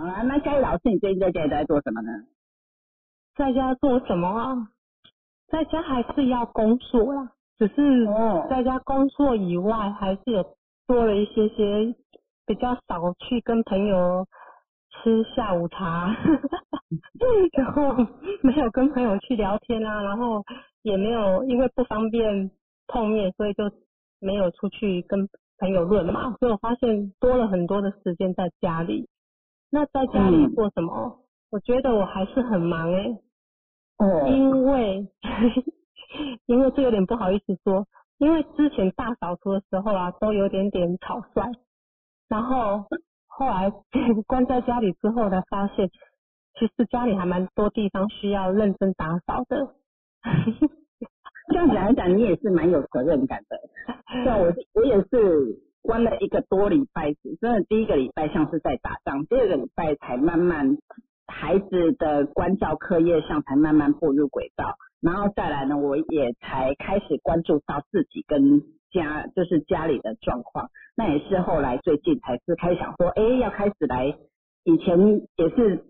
啊，那嘉义老师，你最近在家里在做什么呢？在家做什么啊？在家还是要工作啦，只是在家工作以外，还是有多了一些些比较少去跟朋友吃下午茶，然后没有跟朋友去聊天啊，然后也没有因为不方便碰面，所以就没有出去跟朋友论嘛。所以我发现多了很多的时间在家里。那在家里做什么？我觉得我还是很忙哎。哦。因为 因为这有点不好意思说，因为之前大扫除的时候啊，都有点点草率，然后后来 关在家里之后才发现，其实家里还蛮多地方需要认真打扫的。这样子来讲，你也是蛮有责任感的。像我，我也是。关了一个多礼拜，真的第一个礼拜像是在打仗，第二个礼拜才慢慢孩子的关照课业上才慢慢步入轨道，然后再来呢，我也才开始关注到自己跟家，就是家里的状况，那也是后来最近才是开始想说，哎，要开始来，以前也是。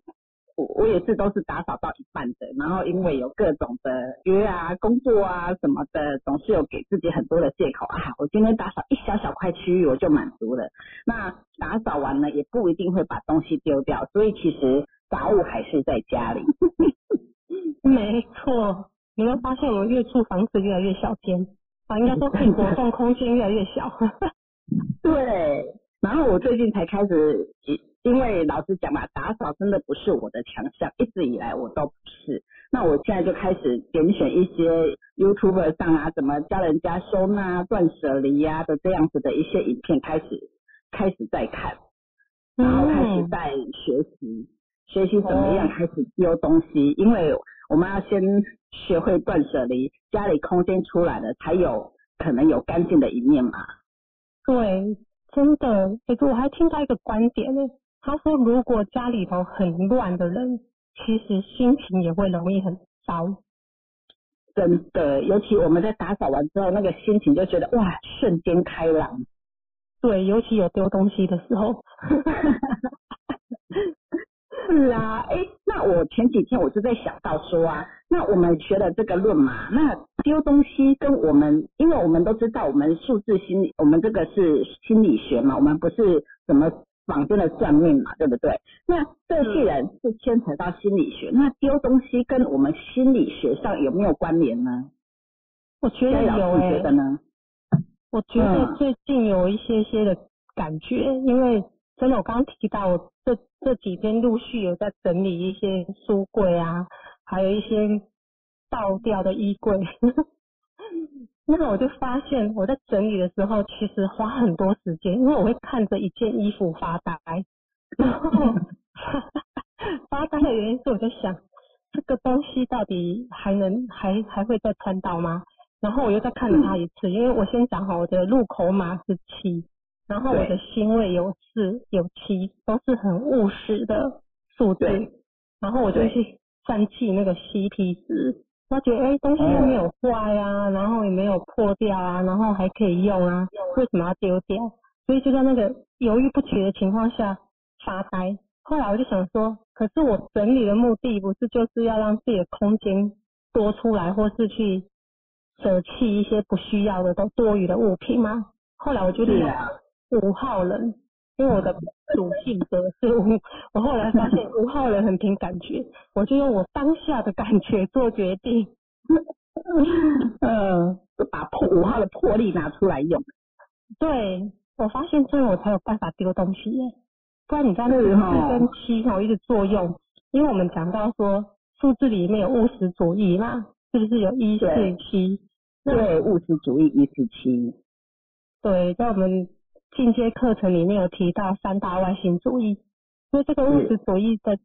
我我也是都是打扫到一半的，然后因为有各种的约啊、工作啊什么的，总是有给自己很多的借口啊。我今天打扫一小小块区域我就满足了。那打扫完了也不一定会把东西丢掉，所以其实杂物还是在家里。没错，你会发现我们越住房子越来越小间，啊，应该说可以活动空间越来越小。对，然后我最近才开始。因为老实讲嘛，打扫真的不是我的强项，一直以来我都不是。那我现在就开始点选一些 YouTube 上啊，怎么教人家收纳、断舍离呀的这样子的一些影片，开始开始在看，然后开始在学习，学习怎么样开始丢东西。因为我们要先学会断舍离，家里空间出来了，才有可能有干净的一面嘛。对，真的。可是我还听到一个观点呢。他说：“如果家里头很乱的人，其实心情也会容易很糟。真的，尤其我们在打扫完之后，那个心情就觉得哇，瞬间开朗。对，尤其有丢东西的时候。是啊，哎，那我前几天我就在想到说啊，那我们学了这个论嘛，那丢东西跟我们，因为我们都知道，我们数字心理，我们这个是心理学嘛，我们不是什么。”坊间的算命嘛，对不对？那这既然是牵扯到心理学，那丢东西跟我们心理学上有没有关联呢？我觉得有诶。觉得呢？我觉得最近有一些些的感觉，因为真的，我刚刚提到，我这这几天陆续有在整理一些书柜啊，还有一些倒掉的衣柜。那我就发现我在整理的时候，其实花很多时间，因为我会看着一件衣服发呆，然后 发呆的原因是我在想，这个东西到底还能还还会再穿到吗？然后我又再看了它一次，因为我先讲好我的入口码是七，然后我的星位有四有七，都是很务实的数字，然后我就去算计那个 CP 值。他觉得哎，东西又没有坏啊，然后也没有破掉啊，然后还可以用啊，为什么要丢掉？所以就在那个犹豫不决的情况下发呆。后来我就想说，可是我整理的目的不是就是要让自己的空间多出来，或是去舍弃一些不需要的都多余的物品吗？后来我就得五号人。因为我的主性格是五，我后来发现五号人很凭感觉，我就用我当下的感觉做决定。嗯，把破五号的魄力拿出来用。对，我发现这样我才有办法丢东西耶。不然你在那个四跟七哈一直作用，因为我们讲到说数字里面有务实主义嘛，是不是有一四七？对，务实主义一四七。对，在我们。进阶课程里面有提到三大外星主义，因为这个物质主义的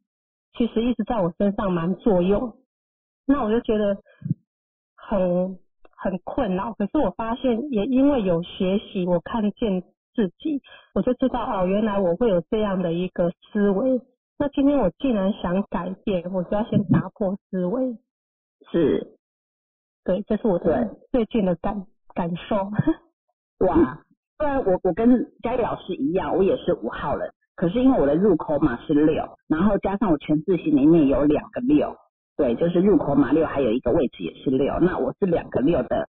其实一直在我身上蛮作用，那我就觉得很很困扰。可是我发现也因为有学习，我看见自己，我就知道哦，原来我会有这样的一个思维。那今天我既然想改变，我就要先打破思维。是，对，这是我的最近的感感受。哇。虽然我我跟嘉义老师一样，我也是五号人，可是因为我的入口码是六，然后加上我全字型里面有两个六，对，就是入口码六，还有一个位置也是六，那我是两个六的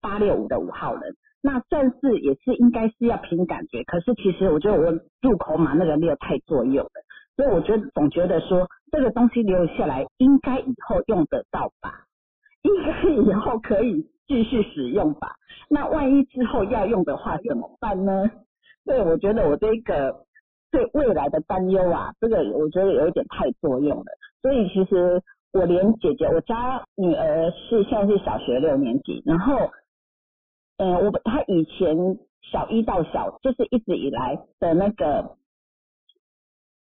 八六五的五号人，那算是也是应该是要凭感觉，可是其实我觉得我入口码那个六太作用了，所以我觉得总觉得说这个东西留下来应该以后用得到吧，应该以后可以继续使用吧，那万一之后要用的话怎么办呢？对，我觉得我这个对未来的担忧啊，这个我觉得有一点太作用了。所以其实我连姐姐，我家女儿是现在是小学六年级，然后，嗯，我她以前小一到小就是一直以来的那个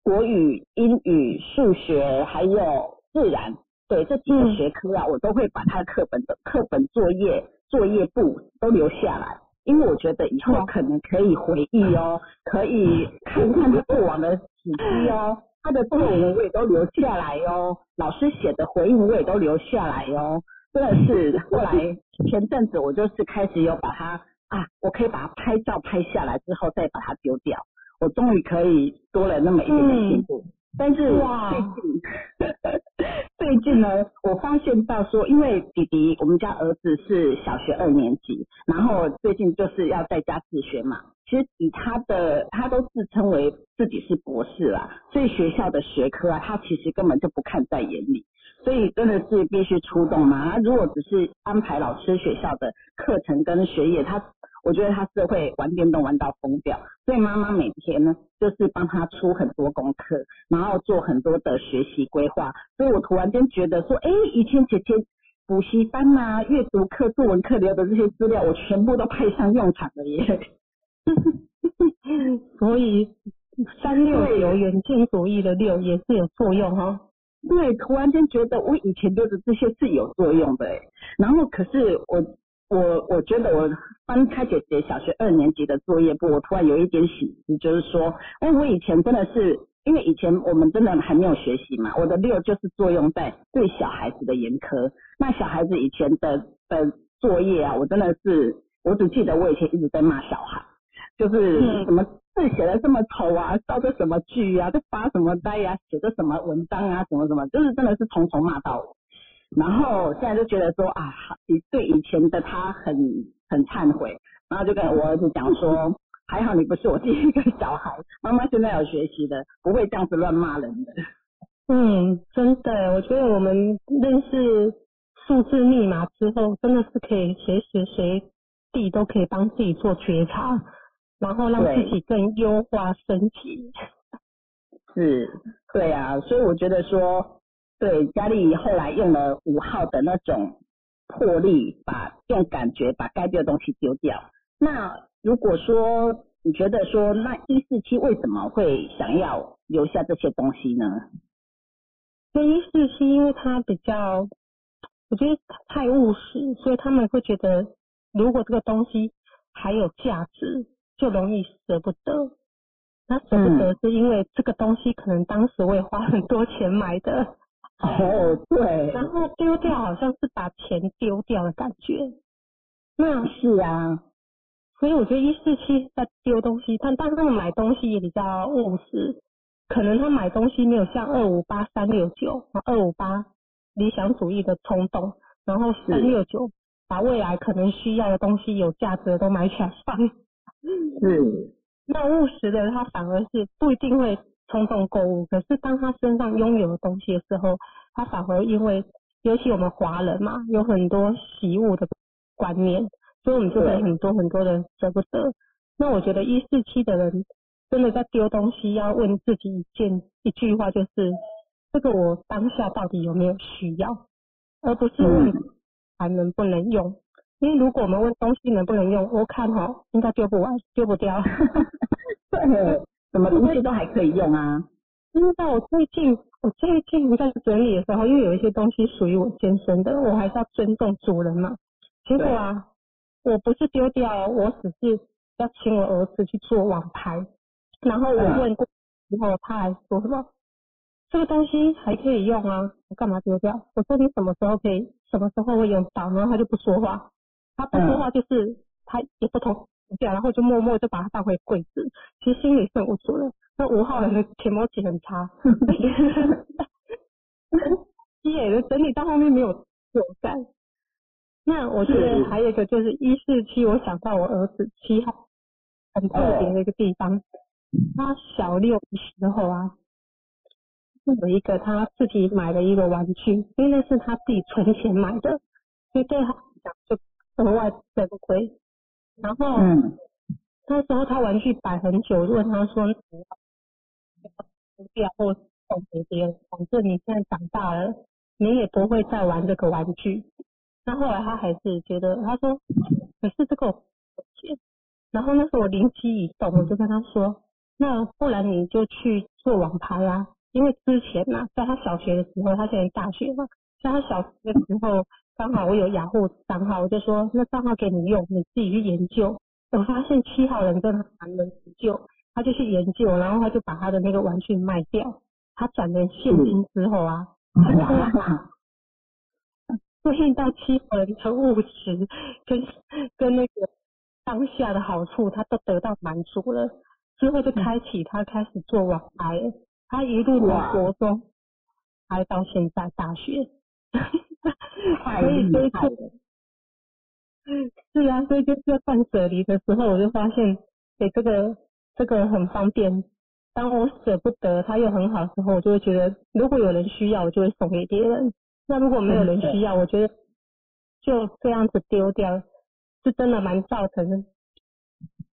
国语、英语、数学还有自然，对这几个学科啊，我都会把他的课本的课本作业作业簿都留下来。因为我觉得以后可能可以回忆哦，可以看看他过往的史记哦，他的作文我也都留下来哦，老师写的回应我也都留下来哦，真的是 后来前阵子我就是开始有把它啊，我可以把它拍照拍下来之后再把它丢掉，我终于可以多了那么一点点进步。但是最近，最近呢，我发现到说，因为弟弟，我们家儿子是小学二年级，然后最近就是要在家自学嘛。其实以他的，他都自称为自己是博士啦，所以学校的学科啊，他其实根本就不看在眼里。所以真的是必须出动嘛。他如果只是安排老师学校的课程跟学业，他。我觉得他是会玩电动玩到疯掉，所以妈妈每天呢就是帮他出很多功课，然后做很多的学习规划。所以我突然间觉得说，哎，以前姐姐补习班啊、阅读课、作文课留的这些资料，我全部都派上用场了耶。所以三六九远近主义的六也是有作用哈。对，突然间觉得我以前留的这些是有作用的哎，然后可是我。我我觉得我翻开姐姐小学二年级的作业簿，我突然有一点喜思，就是说，哎，我以前真的是，因为以前我们真的还没有学习嘛，我的六就是作用在对小孩子的严苛。那小孩子以前的的作业啊，我真的是，我只记得我以前一直在骂小孩，就是什么字写的这么丑啊，造的什么句啊，在发什么呆呀，写的什么文章啊，什么什么，就是真的是从头骂到尾。然后现在就觉得说啊，以对以前的他很很忏悔，然后就跟我儿子讲说，还好你不是我第一个小孩，妈妈现在有学习的，不会这样子乱骂人的。嗯，真的，我觉得我们认识数字密码之后，真的是可以随时随地都可以帮自己做觉察，然后让自己更优化升级。是，对啊，所以我觉得说。对，佳丽后来用了五号的那种魄力，把用感觉把该丢的东西丢掉。那如果说你觉得说，那一四七为什么会想要留下这些东西呢？那一四七因为他比较，我觉得太务实，所以他们会觉得，如果这个东西还有价值，就容易舍不得。那舍不得是因为这个东西可能当时我也花很多钱买的。哦，对，然后丢掉好像是把钱丢掉的感觉，那是啊，所以我觉得一四七在丢东西，但但是他们买东西也比较务实，可能他买东西没有像二五八三六九二五八理想主义的冲动，然后三六九把未来可能需要的东西有价值的都买起来放，是，那务实的他反而是不一定会。冲动购物，可是当他身上拥有的东西的时候，他反而因为，尤其我们华人嘛，有很多习物的观念，所以我们就会很多很多人舍不得。那我觉得一四七的人真的在丢东西，要问自己一件一句话，就是这个我当下到底有没有需要，而不是问还能不能用。因为如果我们问东西能不能用，我看哈应该丢不完，丢不掉。对。什么东西都还可以用啊！因为我最近，我最近在整理的时候，因为有一些东西属于我先生的，我还是要尊重主人嘛。结果啊，我不是丢掉，我只是要请我儿子去做网拍。然后我问过之后，他还说什么？这个东西还可以用啊，我干嘛丢掉？我说你什么时候可以，什么时候会用到？然后他就不说话，他不说话就是他也不同掉，然后就默默就把它放回柜子。其实心里是无助的。那五号人的钱包起很差，积累的整理到后面没有有感。那我觉得还有一个就是一四七，我想到我儿子七号很特别的一个地方，他小六的时候啊，有一个他自己买了一个玩具，因为那是他自己存钱买的，所以对他来讲就额外珍贵。然后那时候他玩具摆很久，问他说。不要或送给别人，反正你现在长大了，你也不会再玩这个玩具。那后来他还是觉得，他说，可是这个钱。然后那时候我灵机一动，我就跟他说，那不然你就去做网拍啊，因为之前呢，在他小学的时候，他现在大学嘛，在他小学的时候，刚好我有雅虎账号，我就说那账号给你用，你自己去研究。我发现七号人真的蛮能研究。他就去研究，然后他就把他的那个玩具卖掉，他转成现金之后啊，对应到七号人的务实跟跟那个当下的好处，他都得到满足了，之后就开启他开始做网拍，他一路从国中拍到现在大学，所以这次是啊，所以就是要断舍离的时候，我就发现给这个。这个很方便，当我舍不得它又很好的时候，我就会觉得如果有人需要，我就会送给别人。那如果没有人需要，我觉得就这样子丢掉，是真的蛮造成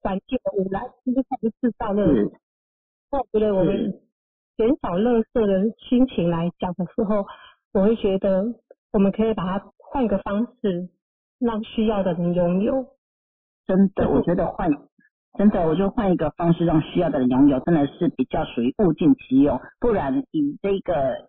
环境的污染，就是它不制造热。那我觉得我们减少垃圾的心情来讲的时候，我会觉得我们可以把它换个方式，让需要的人拥有。真的，我觉得换。真的，我就换一个方式让需要的人拥有，真的是比较属于物尽其用。不然以这个，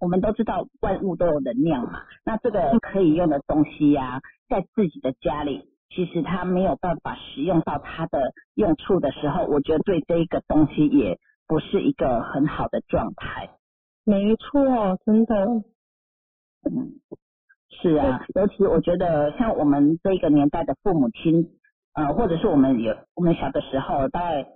我们都知道万物都有能量嘛，那这个可以用的东西呀，在自己的家里，其实他没有办法使用到它的用处的时候，我觉得对这一个东西也不是一个很好的状态。没错，真的。嗯，是啊，尤其我觉得像我们这个年代的父母亲。呃，或者是我们有我们小的时候，大概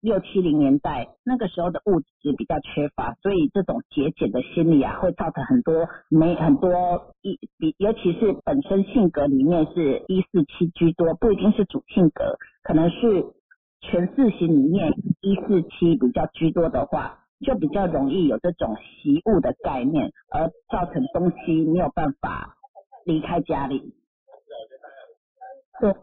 六七零年代那个时候的物质比较缺乏，所以这种节俭的心理啊，会造成很多没很多一比，尤其是本身性格里面是一四七居多，不一定是主性格，可能是全四型里面一四七比较居多的话，就比较容易有这种习物的概念，而造成东西没有办法离开家里。对。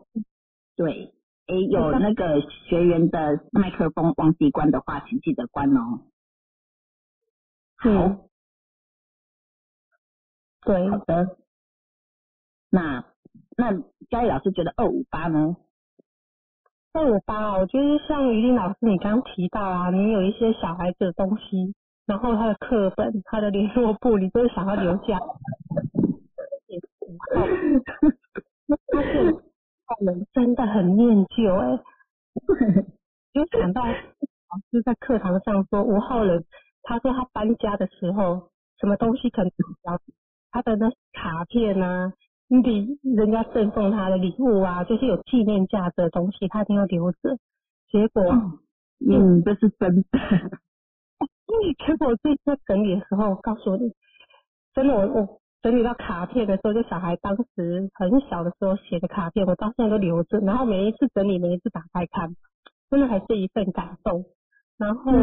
对，哎，有那个学员的麦克风忘记关的话，请记得关哦。好，对，好的。那那佳怡老师觉得二五八呢？二五八，我觉得像于林老师你刚提到啊，你有一些小孩子的东西，然后他的课本、他的联络簿，你都想要留下。那发现。人真的很念旧哎，就想到老师在课堂上说吴浩人，他说他搬家的时候，什么东西可能要他的那卡片啊，礼人家赠送他的礼物啊，就是有纪念价值的东西，他一定要留着。结果，嗯，这是真的。结果这次整理的时候，告诉你，真的我我。整理到卡片的时候，就小孩当时很小的时候写的卡片，我到现在都留着。然后每一次整理，每一次打开看，真的还是一份感动。然后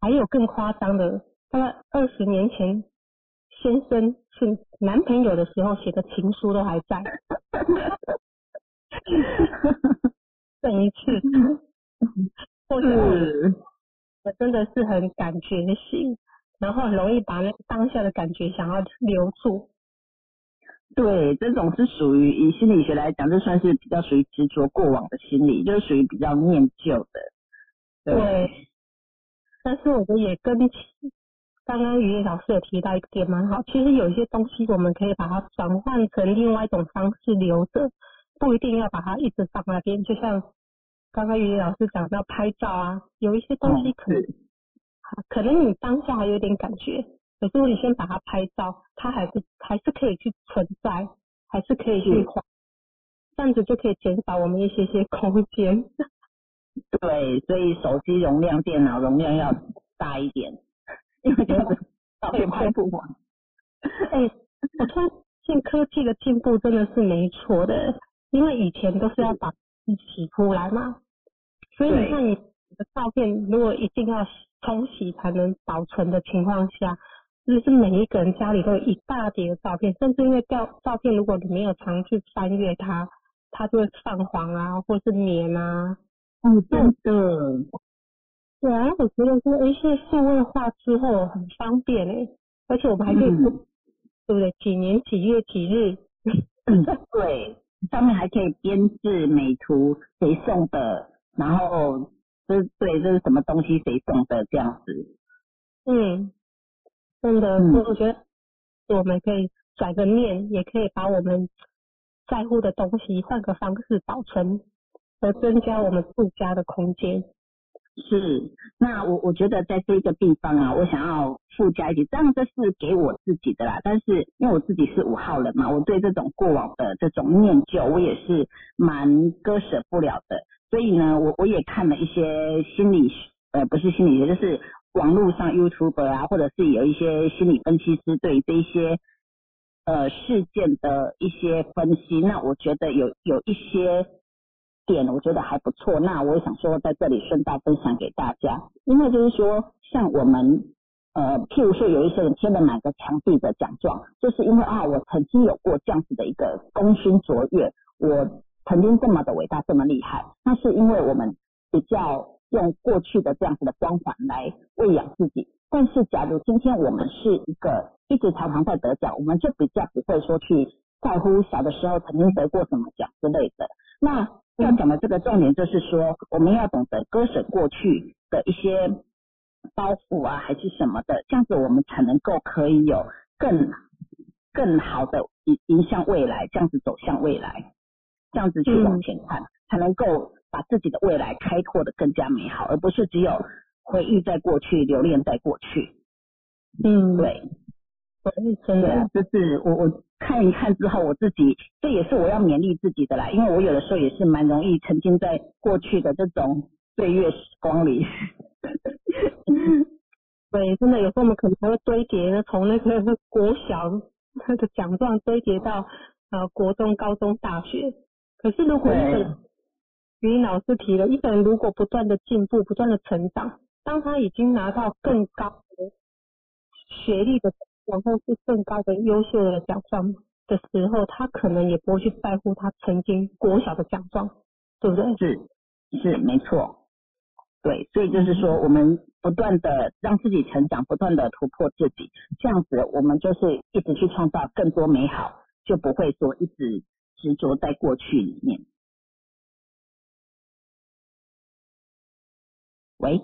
还有更夸张的，大概二十年前，先生是男朋友的时候写的情书都还在。这一次，或者我真的是很感觉性。然后很容易把那当下的感觉想要留住，对，这种是属于以心理学来讲，这算是比较属于执着过往的心理，就是属于比较念旧的。对，但是我觉得也跟刚刚于老师有提到一个点蛮好，其实有一些东西我们可以把它转换成另外一种方式留着，不一定要把它一直放那边。就像刚刚于老师讲到拍照啊，有一些东西可能。可能你当下还有点感觉，可是你先把它拍照，它还是还是可以去存在，还是可以去这样子就可以减少我们一些些空间。对，所以手机容量、电脑容量要大一点，因为这样子照片拍不完。哎，我突然现科技的进步真的是没错的，因为以前都是要把洗出来嘛，所以你看你的照片如果一定要冲洗才能保存的情况下，就是每一个人家里都有一大叠的照片，甚至因为照照片如果你没有常去翻阅它，它就会泛黄啊，或是黏啊。嗯，真的。对啊，我觉得说，哎，现在数位化之后很方便哎，而且我们还可以，对不对？几年几月几日？对，上面还可以编制美图，谁送的，然后这对这是什么东西，谁送的这样子。嗯，真的，我觉得我们可以转个念，也可以把我们在乎的东西换个方式保存。而增加我们住家的空间。是，那我我觉得在这一个地方啊，我想要附加一点，当然这是给我自己的啦。但是因为我自己是五号人嘛，我对这种过往的这种念旧，我也是蛮割舍不了的。所以呢，我我也看了一些心理，呃，不是心理学，就是网络上 YouTube 啊，或者是有一些心理分析师对这一些呃事件的一些分析。那我觉得有有一些。点我觉得还不错，那我想说在这里顺道分享给大家，因为就是说像我们呃，譬如说有一些人贴了满个墙壁的奖状，就是因为啊我曾经有过这样子的一个功勋卓越，我曾经这么的伟大这么厉害，那是因为我们比较用过去的这样子的光环来喂养自己，但是假如今天我们是一个一直常常在得奖，我们就比较不会说去在乎小的时候曾经得过什么奖之类的，那。要讲的这个重点就是说，我们要懂得割舍过去的一些包袱啊，还是什么的，这样子我们才能够可以有更更好的迎迎向未来，这样子走向未来，这样子去往前看，才能够把自己的未来开拓的更加美好，而不是只有回忆在过去，留恋在过去。嗯，对。真的，就是我我看一看之后，我自己这也是我要勉励自己的啦，因为我有的时候也是蛮容易沉浸在过去的这种岁月时光里。对，真的有时候我们可能还会堆叠，从那个国小那个奖状堆叠到呃国中、高中、大学。可是如果一个于老师提了，一个人如果不断的进步、不断的成长，当他已经拿到更高的学历的。然后是更高的优秀的奖状的时候，他可能也不会去在乎他曾经国小的奖状，对不对？是是没错，对，所以就是说，我们不断的让自己成长，不断的突破自己，这样子我们就是一直去创造更多美好，就不会说一直执着在过去里面。喂，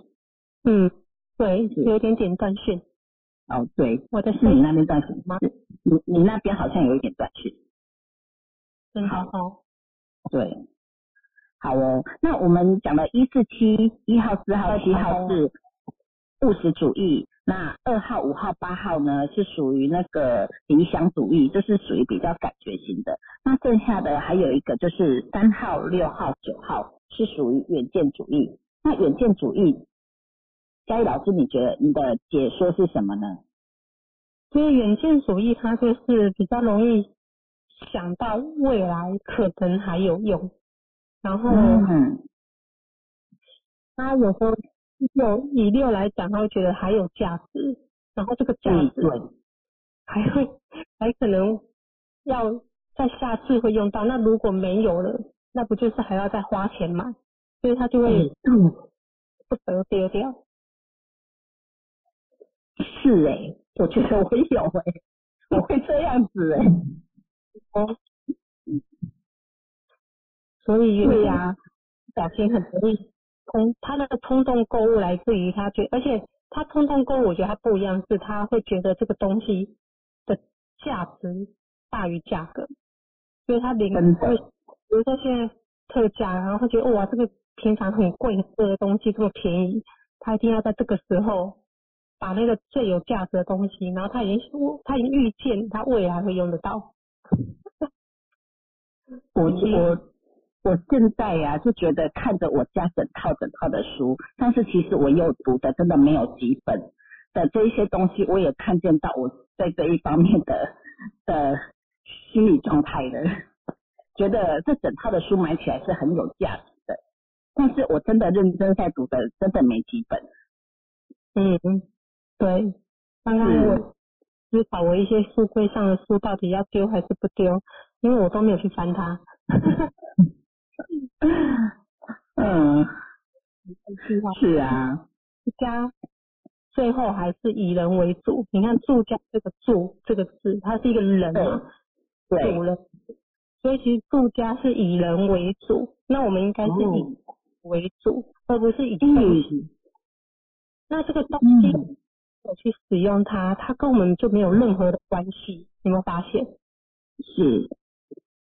嗯，对，有点点断讯。哦，对，或者是你那边断续吗？你你那边好像有一点断续。真好。对，好哦。那我们讲了一四七一号、四号、七号是务实主义，那二号、五号、八号呢是属于那个理想主义，就是属于比较感觉型的。那剩下的还有一个就是三号、六号、九号是属于远见主义。那远见主义。嘉义老师，你觉得你的解说是什么呢？就是远见主义，它就是比较容易想到未来可能还有用，然后，嗯，他有时候有以六来讲，他会觉得还有价值，然后这个价值还会 还可能要在下次会用到，那如果没有了，那不就是还要再花钱买？所以他就会嗯不得丢掉。是哎，我觉得我有哎，我会这样子哎，哦，所以对呀，小心很容易冲，他那个冲动购物来自于他觉，而且他冲动购物，我觉得他不一样，是他会觉得这个东西的价值大于价格，所以他零会，比如说现在特价，然后他觉得哇，这个平常很贵的东西这么便宜，他一定要在这个时候。把那个最有价值的东西，然后他已经他已经预见他未来会用得到。我我我现在呀、就觉得看着我家整套整套的书，但是其实我又读的真的没有几本的这一些东西，我也看见到我在这一方面的的心理状态了。觉得这整套的书买起来是很有价值的，但是我真的认真在读的，真的没几本。嗯，对。刚刚是我思考我一些书柜上的书到底要丢还是不丢，因为我都没有去翻它。嗯，是啊，家最后还是以人为主。你看住家这个住这个字，它是一个人嘛，对主，人，所以其实住家是以人为主。那我们应该是以哦为主，而不是以东西。嗯那这个东西去使用它，它跟我们就没有任何的关系。有没有发现？是，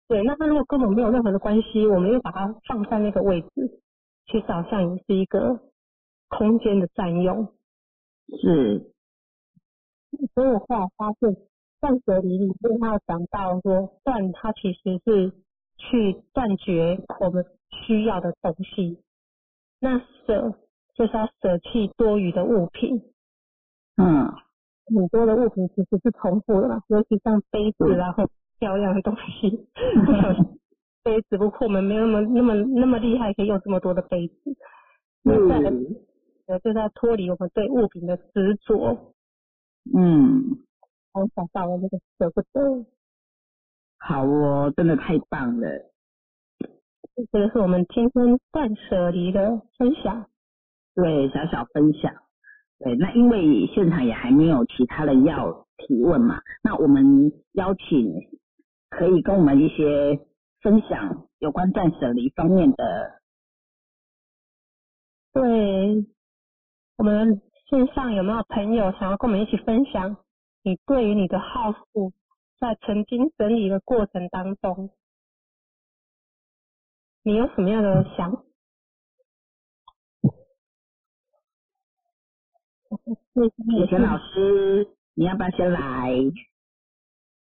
对，那它如果跟我们没有任何的关系，我们又把它放在那个位置，其实好像也是一个空间的占用。是，所以我后来发现，断舍离里面它有讲到说，断它其实是去断绝我们需要的东西，那舍就是要舍弃多余的物品。嗯，很多的物品其实是重复的嘛，尤其像杯子啊或漂亮的东西，杯子不过我们没有那么那么那么厉害，可以用这么多的杯子。那再来是，呃，就是要脱离我们对物品的执着，嗯，我找到了那个舍不得。好哦，真的太棒了。这个是我们今天断舍离的分享。对，小小分享。对，那因为现场也还没有其他人要提问嘛，那我们邀请可以跟我们一些分享有关断舍离方面的，对，我们线上有没有朋友想要跟我们一起分享你对于你的好处，在曾经整理的过程当中，你有什么样的想法？法？许贤老师，你要不要先来？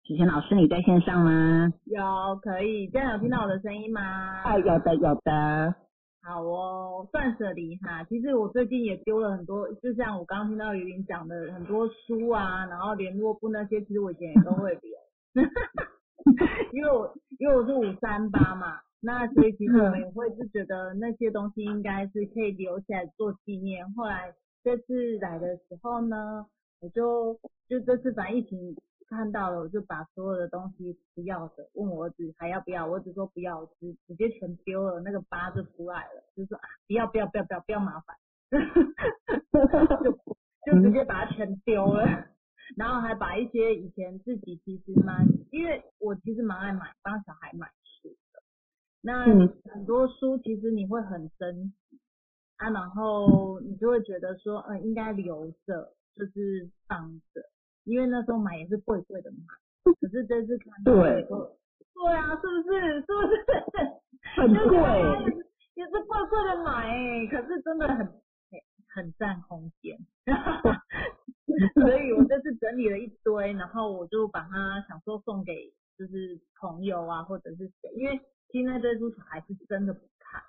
许贤老师，你在线上吗？有可以，这样有听到我的声音吗？啊，有的，有的。好哦，断舍离哈。其实我最近也丢了很多，就像我刚刚听到雨林讲的很多书啊，然后联络簿那些，其实我以前也都会留，因为我因为我是五三八嘛，那所以其实我们也会是觉得那些东西应该是可以留起来做纪念。后来这次来的时候呢，我就就这次反正疫情看到了，我就把所有的东西不要的问我儿子还要不要，我儿子说不要，直直接全丢了，那个疤就出来了，就说啊不要不要不要不要不要麻烦，就就直接把它全丢了，然后还把一些以前自己其实蛮，因为我其实蛮爱买帮小孩买书的，那嗯。很多书其实你会很珍惜啊，然后你就会觉得说，嗯、应该留着，就是放着。因为那时候买也是贵贵的嘛，可是这次看到对说，对啊，是不是？是不是？很贵也是贵贵的买哎、可是真的很很占空间，所以我这次整理了一堆，然后我就把它想说送给就是朋友啊，或者是谁，因为现在这书小孩是真的不看。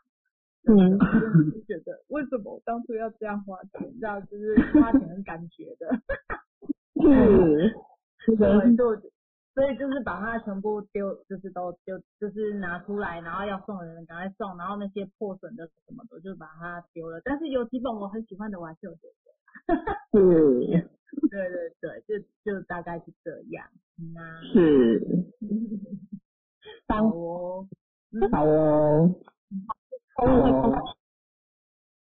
嗯我真的是觉得为什么我当初要这样花钱，这样就是花钱的感觉的。是，是的，对，就所以就是把它全部丢，就是都丢，就是拿出来，然后要送的人赶快送，然后那些破损的什么的就把它丢了。但是有几本我很喜欢的，我还是有留着。是，对对对，就就大概是这样。嗯啊，是，好当哦。嗯，好哦，宠物会冲好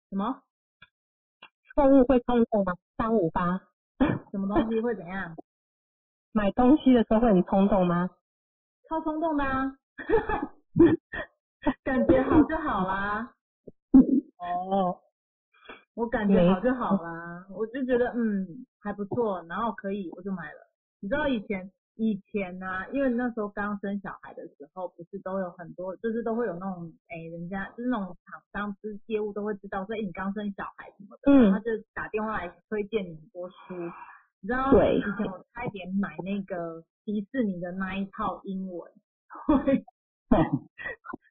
什么动物会冲动吗？三五八，什么东西会怎样？买东西的时候会很冲动吗？超冲动的啊，感觉好就好啦。哦，我感觉好就好啦，我就觉得嗯还不错，然后可以我就买了。你知道以前以前呢、因为那时候刚生小孩的时候，不是都有很多，就是都会有那种哎、人家就是那种厂商就是业务都会知道说，哎、你刚生小孩什么的，嗯。他就打电话来推荐你很多书。你知道对。以前我差一点买那个迪士尼的那一套英文，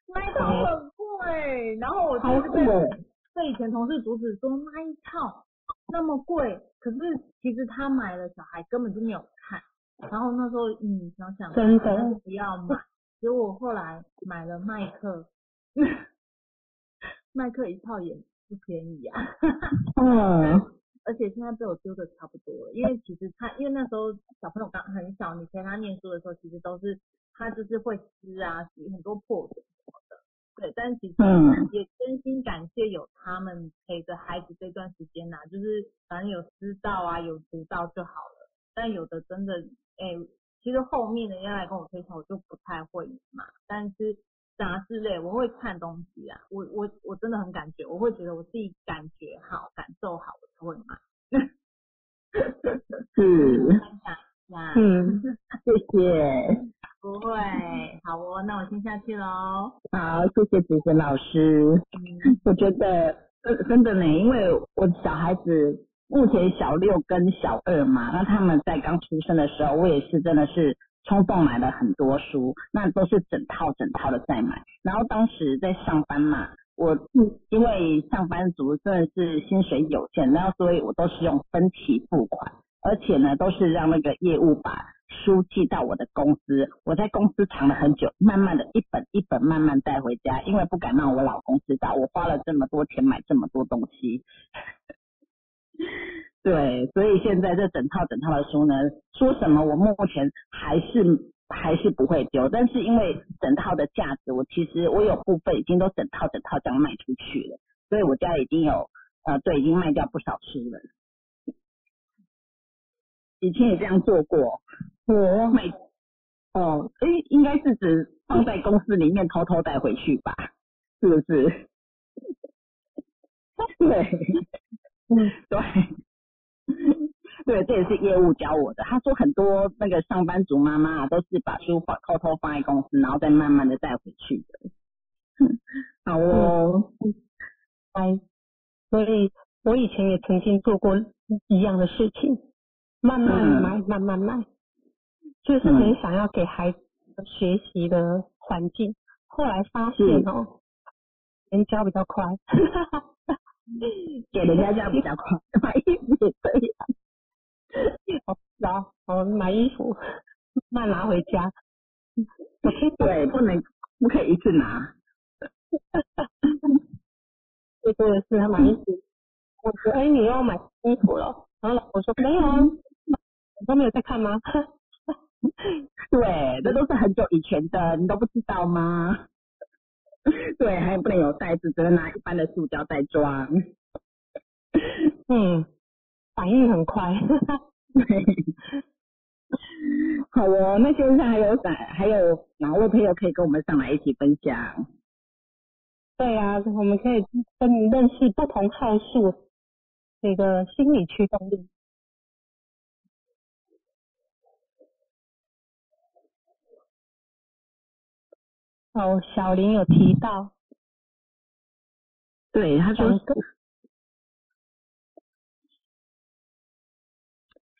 那一套很贵，然后我就是被被以前同事阻止说那一套那么贵，可是其实他买了小孩根本就没有看，然后那时候嗯想想真的不要买，结果后来买了麦克，麦克一套也不便宜啊，嗯，而且现在被我丢的差不多了，因为其实他因为那时候小朋友刚很小，你陪他念书的时候，其实都是他就是会撕啊，洗很多破损什么的，对，但是其实嗯。也真心感谢有他们陪着孩子这段时间呐、就是反正有撕到啊，有读到就好了，但有的真的，哎、其实后面人家来跟我推销，我就不太会嘛，但是杂志类我会看东西啊，我我我真的很感觉，我会觉得我自己感觉好、感受好，我才会买。是，分享一下，嗯，谢谢。不会，好哦，那我先下去喽。好，谢谢子贤老师。嗯，我觉得真真的呢，因为我小孩子目前小六跟小二嘛，那他们在刚出生的时候，我也是真的是冲动买了很多书，那都是整套整套的在买。然后当时在上班嘛，我嗯因为上班族真的是薪水有限，然后所以我都是用分期付款，而且呢都是让那个业务把书寄到我的公司，我在公司藏了很久，慢慢的一本一本慢慢带回家，因为不敢让我老公知道我花了这么多钱买这么多东西。对，所以现在这整套整套的书呢，说什么我目前还是还是不会丢，但是因为整套的价值，我其实我有部分已经都整套整套这样卖出去了，所以我家已经有呃对已经卖掉不少书了。以前也这样做过，我买哦，诶，应该是指放在公司里面偷偷带回去吧，是不是？对，嗯，对，对，这也是业务教我的。他说很多那个上班族妈妈啊，都是把书放偷偷放在公司，然后再慢慢的带回去的。好哦，哎，所以我以前也曾经做过一样的事情，慢慢嗯。买，慢慢买，就是很想要给孩子学习的环境。后来发现哦，人教比较快，给人家家比较快，买衣服也这样。然后我买衣服慢拿回家。对，不能不可以一次拿。最多的是他买衣服，我说哎你又要买衣服了，然后老婆说没有啊，你都没有在看吗？对，这都是很久以前的，你都不知道吗？对，还不能有袋子，只能拿一般的塑胶袋装。嗯，反应很快。对，好哦，那现在还有哪还有哪位朋友可以跟我们上来一起分享？对啊，我们可以跟你认识不同号数那个心理驱动力。哦，小林有提到，对，他说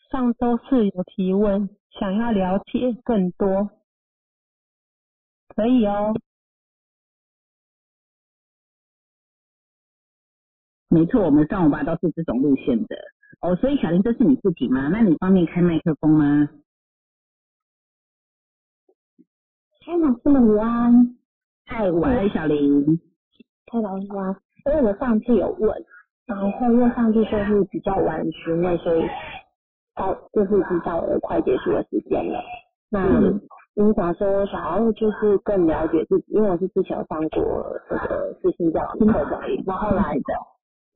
上周四有提问，想要了解更多，可以哦。没错，我们上午八都是这种路线的。哦，所以小林，这是你自己吗？那你方便开麦克风吗？嗨，老师们午安，嗨，晚安，小林。嗨，老师。因为我上次有问，然后因为上次就是比较晚询问，所以到就是已经到了快结束的时间了。那嗯我想说，想要就是更了解自己，因为我是之前有上过这个视性教育课程，然后后来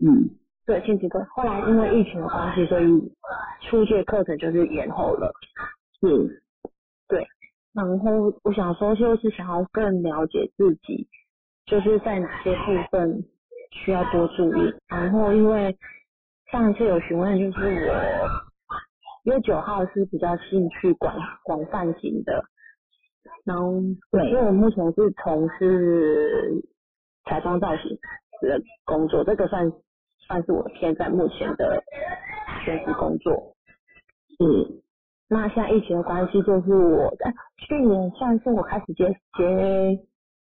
嗯，对兴趣课，后来因为疫情的关系，所以初阶课程就是延后了。是，然后我想说，就是想要更了解自己，就是在哪些部分需要多注意。然后因为上一次有询问，就是我因为九号是比较兴趣广广泛型的，然后对因，为我目前是从事彩妆造型的工作，这个算算是我现在目前的全职工作。是，那现在疫情的关系，就是我在去年算是我开始接接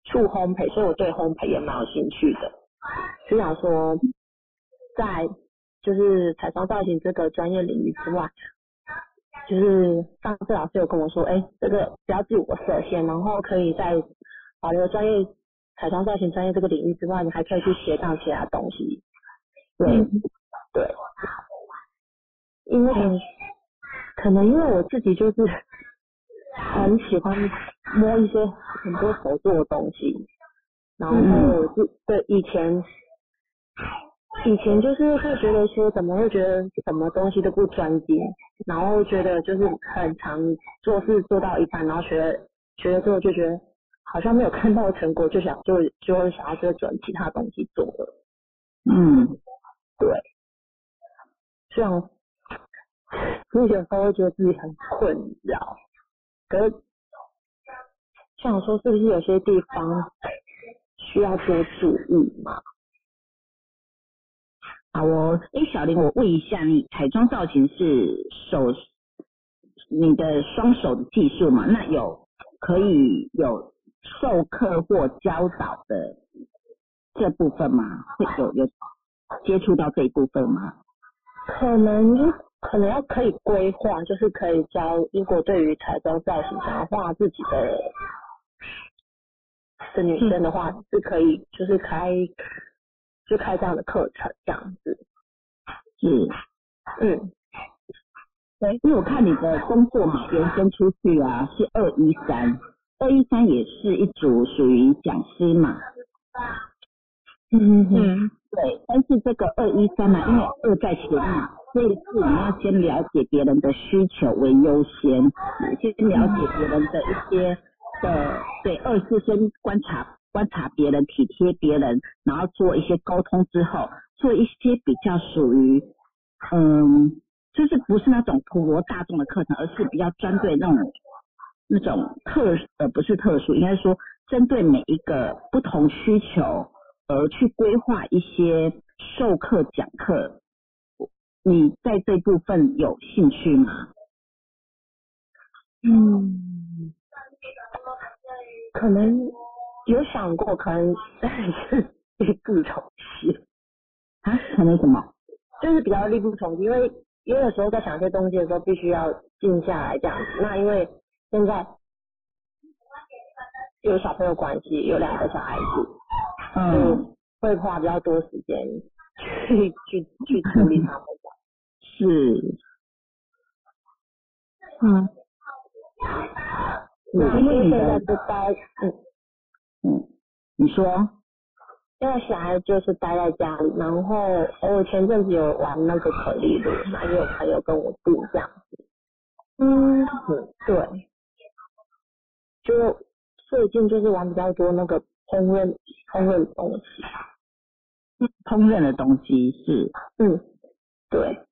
触烘焙，所以我对烘焙也蛮有兴趣的。就想说，在就是彩妆造型这个专业领域之外，就是上次老师有跟我说，哎，这个不要自我设限，然后可以在保留专业彩妆造型专业这个领域之外，你还可以去斜杠其他东西。对，对，因为可能因为我自己就是 很喜欢摸一些很多手做的东西，然后我就对以前。以前就是会觉得说，怎么会觉得什么东西都不专精，然后觉得就是很常做事做到一半，然后学得学了之后就觉得好像没有看到成果，就想就就会想要去转其他东西做了。嗯，对，这样，所以有时候会觉得自己很困扰，可是想说是不是有些地方需要多注意嘛？好哦，哎，小林，我问一下，你彩妆造型是手，你的双手的技术嘛？那有可以有授课或教导的这部分吗？会有有接触到这一部分吗？可能可能要可以规划，就是可以教。如果对于彩妆造型想要画自己的的女生的话，是可以就是开。就开这样的课程，这样子，是，嗯，对，因为我看你的工作嘛，延伸出去啊，是二一三，二一三也是一组属于讲师嘛，嗯嗯嗯，对，但是这个二一三呢，因为二在前面，所以是你要先了解别人的需求为优先，先了解别人的一些的，对，二是先观察。观察别人，体贴别人，然后做一些沟通之后，做一些比较属于，嗯，就是不是那种普罗大众的课程，而是比较针对那种那种特呃不是特殊，应该说针对每一个不同需求而去规划一些授课讲课。你在这部分有兴趣吗？嗯，可能。有想过可能是力不从心啊？可能什么？就是比较力不从心，因为因为有时候在想一些东西的时候，必须要静下来这样子。那因为现在有小朋友关系，有两个小孩子，嗯，会花比较多时间去去去处理他们。是，嗯，因为现在是待嗯。嗯，你说，因为小孩就是待在家里，然后我前阵子有玩那个可丽露，那也有朋友跟我住这样子。嗯，对，就最近就是玩比较多那个烹饪烹饪东西，烹饪的东西是，嗯，对，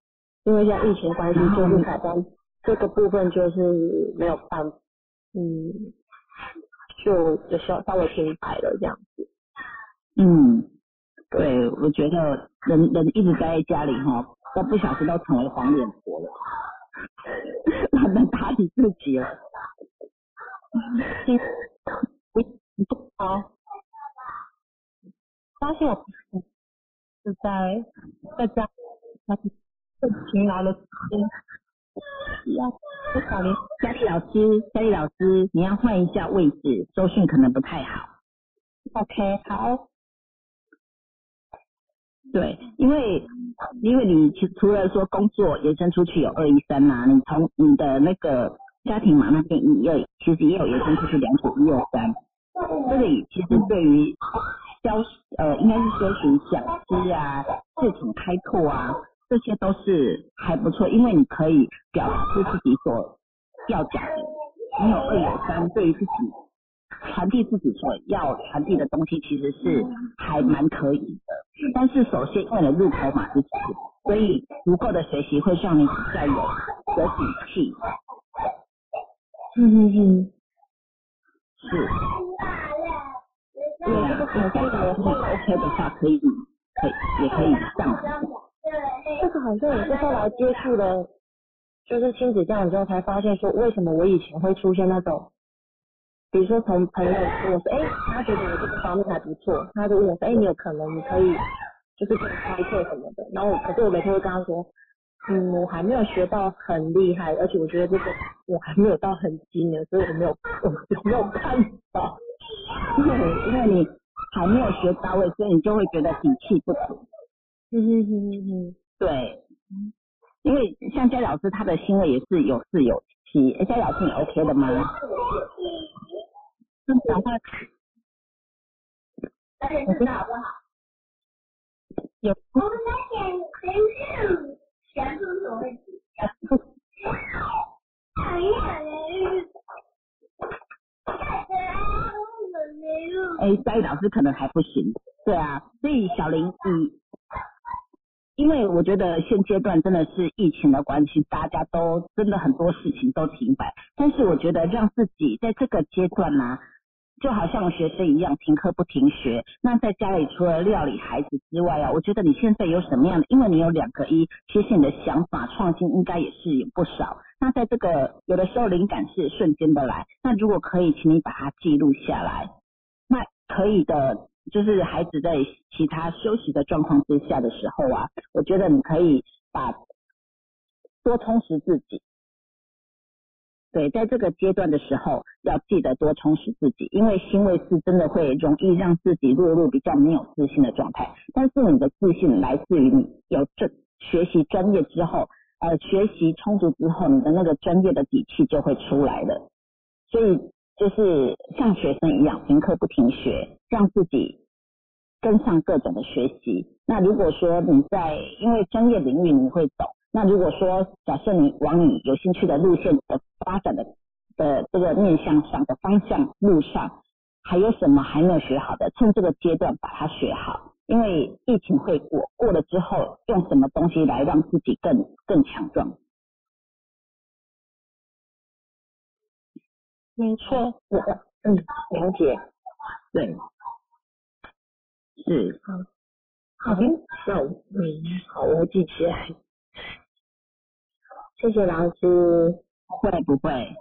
因为像疫情关系，就是彩妆这个部分就是没有办，嗯。就就稍稍微停摆了这样子。嗯，对，我觉得人人一直待在家里哈，那不小心都成为黄脸婆了，懒得打理自己了。你 发现我是在在家，那是更勤劳了。要小林，佳丽老师，佳丽老师，你要换一下位置，周讯可能不太好。OK，好。对，因为因为你其除了说工作延伸出去有二一三嘛，你从你的那个家庭嘛那边也其实也有延伸出去两组一二三。这里其实对于销呃应该是说属于讲师啊，市场开拓啊。这些都是还不错，因为你可以表示自己所要讲的，你有二有三，对于自己传递自己所要传递的东西，其实是还蛮可以的。但是首先为了入口码是四，所以足够的学习会让你比较有有底气。嗯嗯嗯，是。对啊，如果的话 OK 的话，可以可以也可以上。这个好像也是后来接触了，就是亲子教育之后才发现说，为什么我以前会出现那种比如说从朋友跟我说，哎，他觉得我这个方面还不错，他就问我说，哎，你有可能你可以就是可以开课什么的，然后可是我每天会跟他说，嗯，我还没有学到很厉害，而且我觉得这个我还没有到很精的，所以我没有我没有办法，因 为因为你还没有学到位，所以你就会觉得底气不足。嗯哼哼哼哼，对，因为像佳老师他的行为也是有事有期，哎，佳老师你 OK 的吗？讲话大家知道好不好？有我们在选选数，选出什么位置？讨厌人。哎，佳老师可能还不行，对啊，所以小林你。因为我觉得现阶段真的是疫情的关系，大家都真的很多事情都停摆。但是我觉得让自己在这个阶段呢，就好像学生一样停课不停学。那在家里除了料理孩子之外啊，我觉得你现在有什么样的？因为你有两个一，其实你的想法创新应该也是有不少。那在这个有的时候灵感是瞬间的来，那如果可以，请你把它记录下来。那可以的。就是孩子在其他休息的状况之下的时候啊，我觉得你可以把多充实自己。对，在这个阶段的时候，要记得多充实自己，因为新位是真的会容易让自己落入比较没有自信的状态。但是你的自信来自于你有这学习专业之后，呃，学习充足之后，你的那个专业的底气就会出来的。所以。就是像学生一样停课不停学，让自己跟上各种的学习。那如果说你在因为专业领域你会懂，那如果说假设你往你有兴趣的路线的发展的的这个面向上的方向路上，还有什么还没有学好的，趁这个阶段把它学好。因为疫情会过，过了之后用什么东西来让自己更更强壮？没错，我嗯了解，对，是，好，好，那我嗯好，我记起来，谢谢老师，会不会？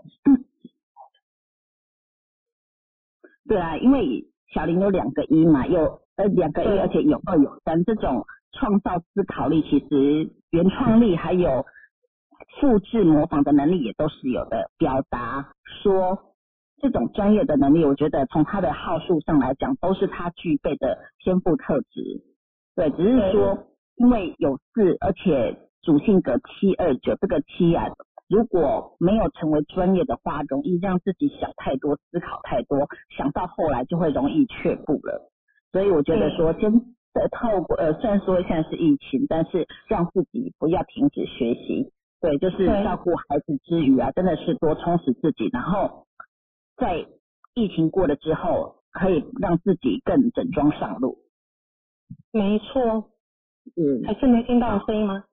对啊，因为小林有两个一嘛，有呃两个一，而且有二有三，这种创造思考力，其实原创力还有复制模仿的能力也都是有的，表达说。这种专业的能力，我觉得从他的号数上来讲，都是他具备的天赋特质。对，只是说因为有四，而且主性格七二九，这个七啊，如果没有成为专业的话，容易让自己想太多、思考太多，想到后来就会容易却步了。所以我觉得说，先透过呃，虽然说现在是疫情，但是让自己不要停止学习。对，就是照顾孩子之余啊，真的是多充实自己，然后。在疫情过了之后，可以让自己更整装上路。没错。嗯。还是没听到声音吗？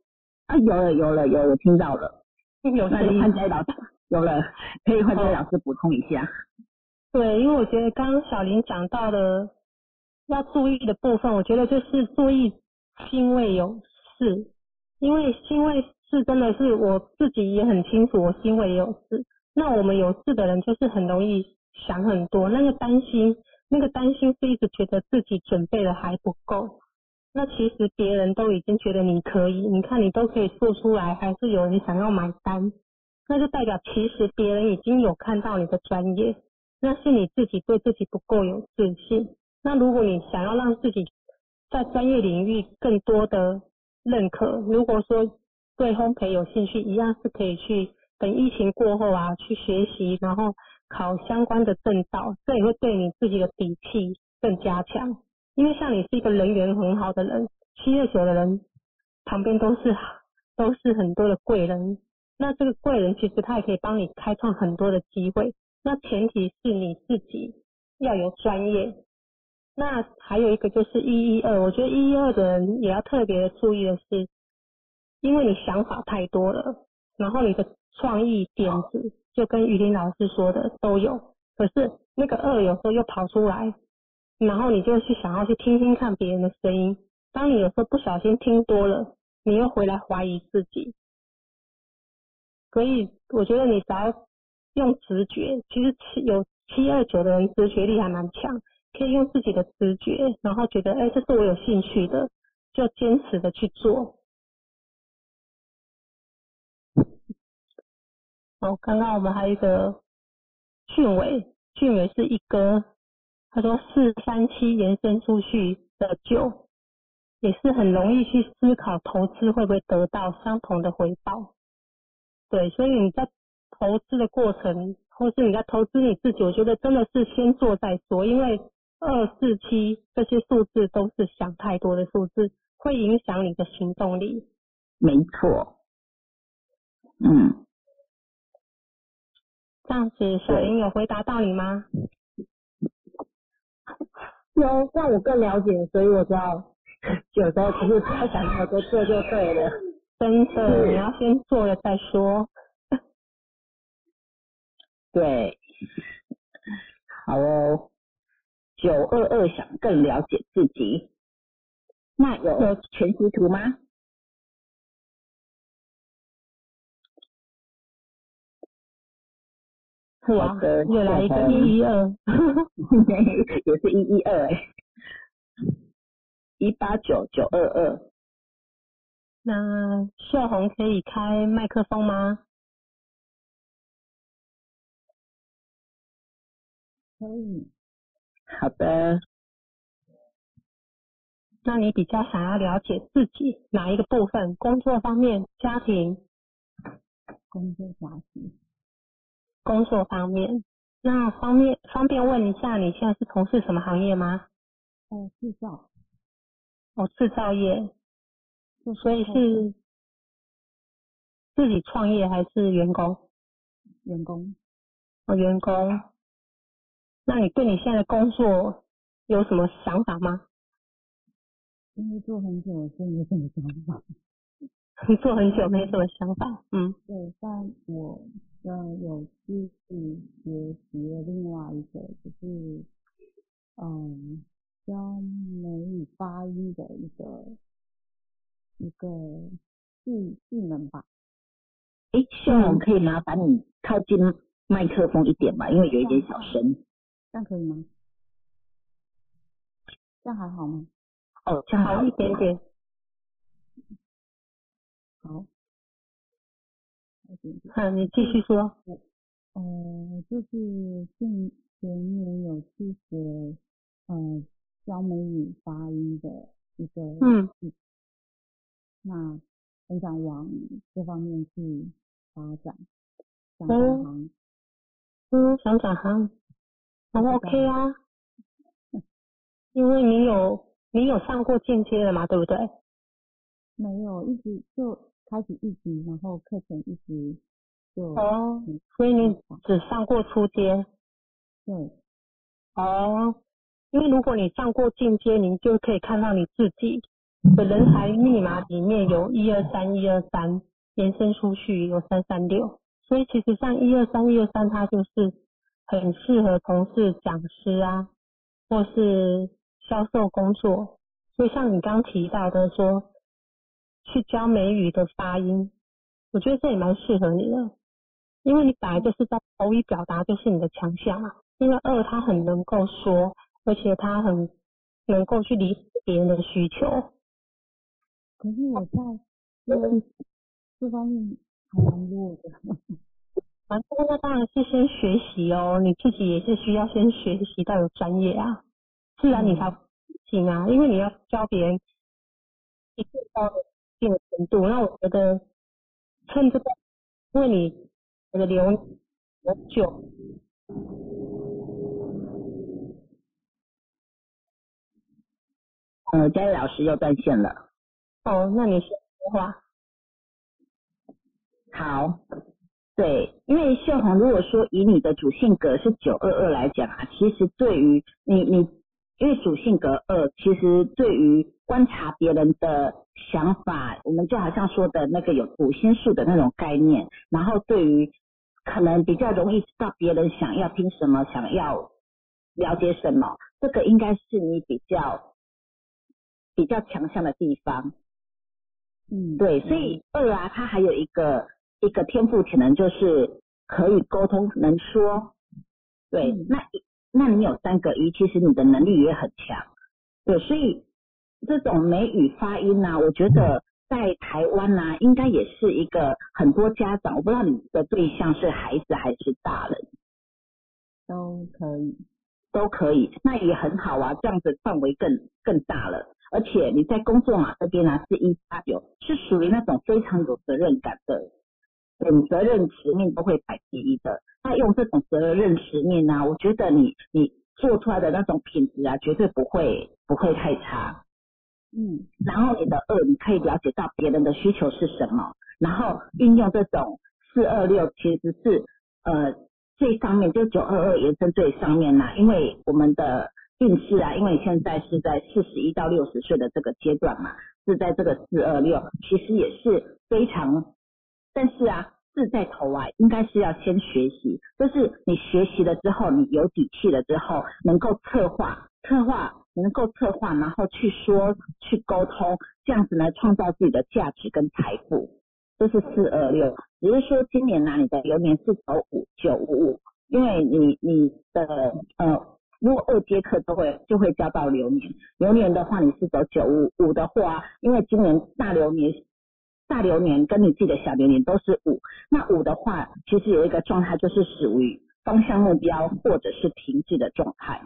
啊，有了，有了，有，我听到了。有声音。换佳老师，有了，可以换佳老师补充一下。对，因为我觉得刚刚小林讲到的要注意的部分，我觉得就是注意心位有事，因为心位是真的是我自己也很清楚，我心位也有事。那我们有事的人就是很容易想很多，那个担心，那个担心是一直觉得自己准备的还不够。那其实别人都已经觉得你可以，你看你都可以做出来，还是有人想要买单，那就代表其实别人已经有看到你的专业，那是你自己对自己不够有自信。那如果你想要让自己在专业领域更多的认可，如果说对烘焙有兴趣，一样是可以去。等疫情过后啊，去学习，然后考相关的证照，这也会对你自己的底气更加强。因为像你是一个人缘很好的人，七月九的人旁边都是都是很多的贵人，那这个贵人其实他也可以帮你开创很多的机会。那前提是你自己要有专业。那还有一个就是一一二，我觉得一一二的人也要特别注意的是，因为你想法太多了，然后你的。创意点子就跟于林老师说的都有，可是那个二有时候又跑出来，然后你就去想要去听听看别人的声音。当你有时候不小心听多了，你又回来怀疑自己。所以我觉得你只要用直觉，其实七有七二九的人直觉力还蛮强，可以用自己的直觉，然后觉得哎，这是我有兴趣的，就坚持的去做。哦，刚刚我们还有一个俊伟，俊伟是一哥，他说四三七延伸出去的九，也是很容易去思考投资会不会得到相同的回报。对，所以你在投资的过程，或是你在投资你自己，我觉得真的是先做再说，因为二四七这些数字都是想太多的数字，会影响你的行动力。没错，嗯，这样子，小林有回答到你吗？有让我更了解，所以我知道有时候不是太想要就做就对了。真的，你要先做了再说。对，好哦。九二二想更了解自己，那有全息图吗？好的，又来一个一一二，也是一一二哎，一八九九二二。那秀红可以开麦克风吗？可以。好的。那你比较想要了解自己哪一个部分？工作方面、家庭？工作家庭。工作方面。那方便方便问一下，你现在是从事什么行业吗？哦，制造。哦，制造业。所以是自己创业还是员工？员工。哦，员工。那你对你现在的工作有什么想法吗？因为做很久，所以没什么想法。你做很久没什么想法，嗯。对，但我呃有继续学习的另外一个，就是嗯教美语发音的一个。一个技技能吧。哎，希望可以麻烦你靠近麦克风一点吧，因为有一点小声。这样可以吗？这样还好吗？哦，这样好一点点。好。嗯，你继续说。呃，就是近前年有去学嗯教美语发音的一个嗯。那很想往这方面去发展，想转行。嗯，想转行，很 OK 啊。因为你有你有上过进阶的嘛，对不对？没有，一直就开始一级，然后课程一直就。哦，所以你只上过初阶。对。哦，因为如果你上过进阶，你就可以看到你自己。的人才密码里面有一二三一二三延伸出去有三三六，所以其实像一二三一二三，它就是很适合从事讲师啊，或是销售工作。所以像你刚提到的说，去教美语的发音，我觉得这也蛮适合你的，因为你本来就是在口语表达就是你的强项嘛。因为二他很能够说，而且他很能够去理解别人的需求。可是我在这这方面还蛮弱的，反正那当然是先学习哦，你自己也是需要先学习到有专业啊，自然你才行啊，因为你要教别人一定到一定的程度，那我觉得趁这个，因为你我的留有久，呃，佳怡老师又断线了。哦，那你先说话。好，对，因为秀红，如果说以你的主性格是九二二来讲啊，其实对于你你，因为主性格二，其实对于观察别人的想法，我们就好像说的那个有读心术的那种概念，然后对于可能比较容易知道别人想要听什么，想要了解什么，这个应该是你比较比较强项的地方。嗯，对，所以二啊，它还有一个一个天赋潜能，就是可以沟通能说，对，嗯。那那你有三个一，其实你的能力也很强，对，所以这种美语发音呢、我觉得在台湾呢、应该也是一个很多家长，我不知道你的对象是孩子还是大人，都可以。都可以，那也很好啊，这样子范围更更大了。而且你在工作嘛这边呢、是一八九，是属于那种非常有责任感的，嗯，责任使命都会排第一的。那用这种责任使命呢、我觉得你你做出来的那种品质啊，绝对不会不会太差。嗯然后你的二，你可以了解到别人的需求是什么，然后运用这种四二六其实是呃最上面，就九二二延伸最上面啦、因为我们的运势啊，因为现在是在四十一到六十岁的这个阶段嘛，是在这个四二六，其实也是非常，但是啊。志在头啊，应该是要先学习，就是你学习了之后，你有底气了之后，能够策划，策划能够策划，然后去说，去沟通，这样子呢，创造自己的价值跟财富。这是四二六，只是说今年呢、你的流年是走五九五五，因为你你的呃，如果二阶课都会就会交到流年，流年的话你是走九五五的话，因为今年大流年。大流年跟你自己的小流年都是五，那五的话，其实有一个状态就是属于方向目标或者是停滞的状态。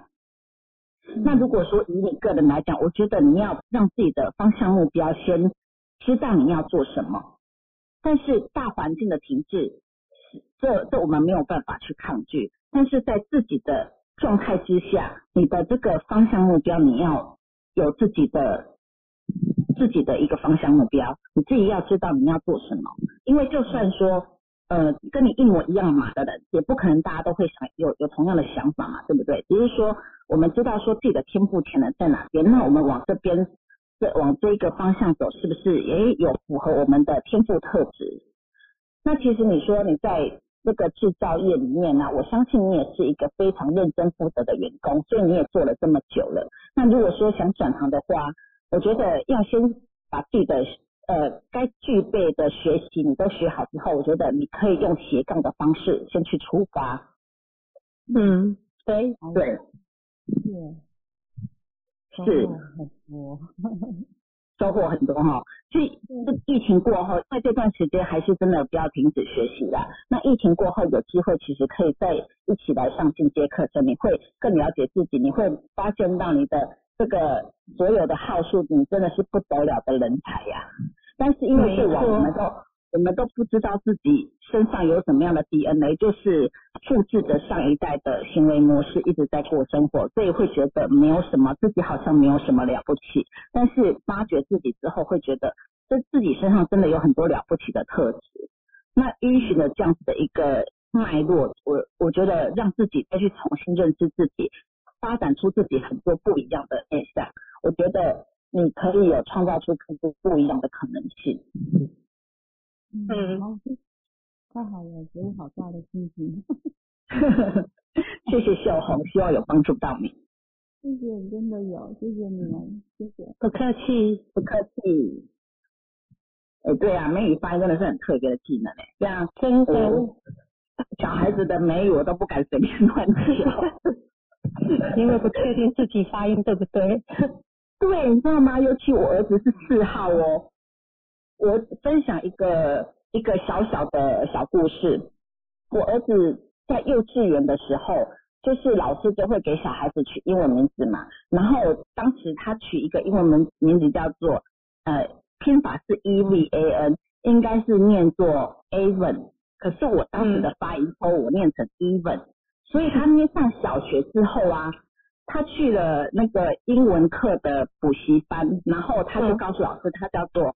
那如果说以你个人来讲，我觉得你要让自己的方向目标先知道你要做什么，但是大环境的停滞，是这这我们没有办法去抗拒，但是在自己的状态之下，你的这个方向目标你要有自己的自己的一个方向目标，你自己要知道你要做什么，因为就算说。呃，跟你一模一样嘛的人，也不可能大家都会想有有同样的想法嘛，对不对？只是说我们知道说自己的天赋潜能在哪边，那我们往这边这往这一个方向走，是不是也有符合我们的天赋特质？那其实你说你在这个制造业里面呢、我相信你也是一个非常认真负责的员工，所以你也做了这么久了。那如果说想转行的话，我觉得要先把自己的呃该具备的学习你都学好之后，我觉得你可以用斜杠的方式先去出发。嗯，对，对，是是很多。收获很多哈。所以这疫情过后，在这段时间还是真的不要停止学习啦。那疫情过后有机会，其实可以再一起来上进阶课程，你会更了解自己，你会发现到你的这个所有的号数，你真的是不得了的人才呀。但是因为过往我们都我们都不知道自己身上有什么样的 DNA，就是复制着上一代的行为模式，一直在过生活，所以会觉得没有什么，自己好像没有什么了不起。但是发掘自己之后，会觉得这自己身上真的有很多了不起的特质。那依循了这样子的一个脉络，我我觉得让自己再去重新认识自己，发展出自己很多不一样的面向，我觉得你可以有创造出更多不一样的可能性。嗯好太好了，给我好大的信心。谢谢秀红，希望有帮助到你。谢谢，真的有，谢谢你们，谢谢。不客气。不客气。哎、对啊，美语发音真的是很特别的技能哎、这样真的，我小孩子的美语我都不敢随便乱教。因为不确定自己发音对不对。对，你知道吗？尤其我儿子是四号哦。我分享一个一个小小的小故事。我儿子在幼稚园的时候，就是老师就会给小孩子取英文名字嘛。然后当时他取一个英文名名字叫做呃拼法是 E V A N，应该是念作 Avon，可是我当时的发音说我念成 Even，、所以他念上小学之后啊，他去了那个英文课的补习班，然后他就告诉老师他叫做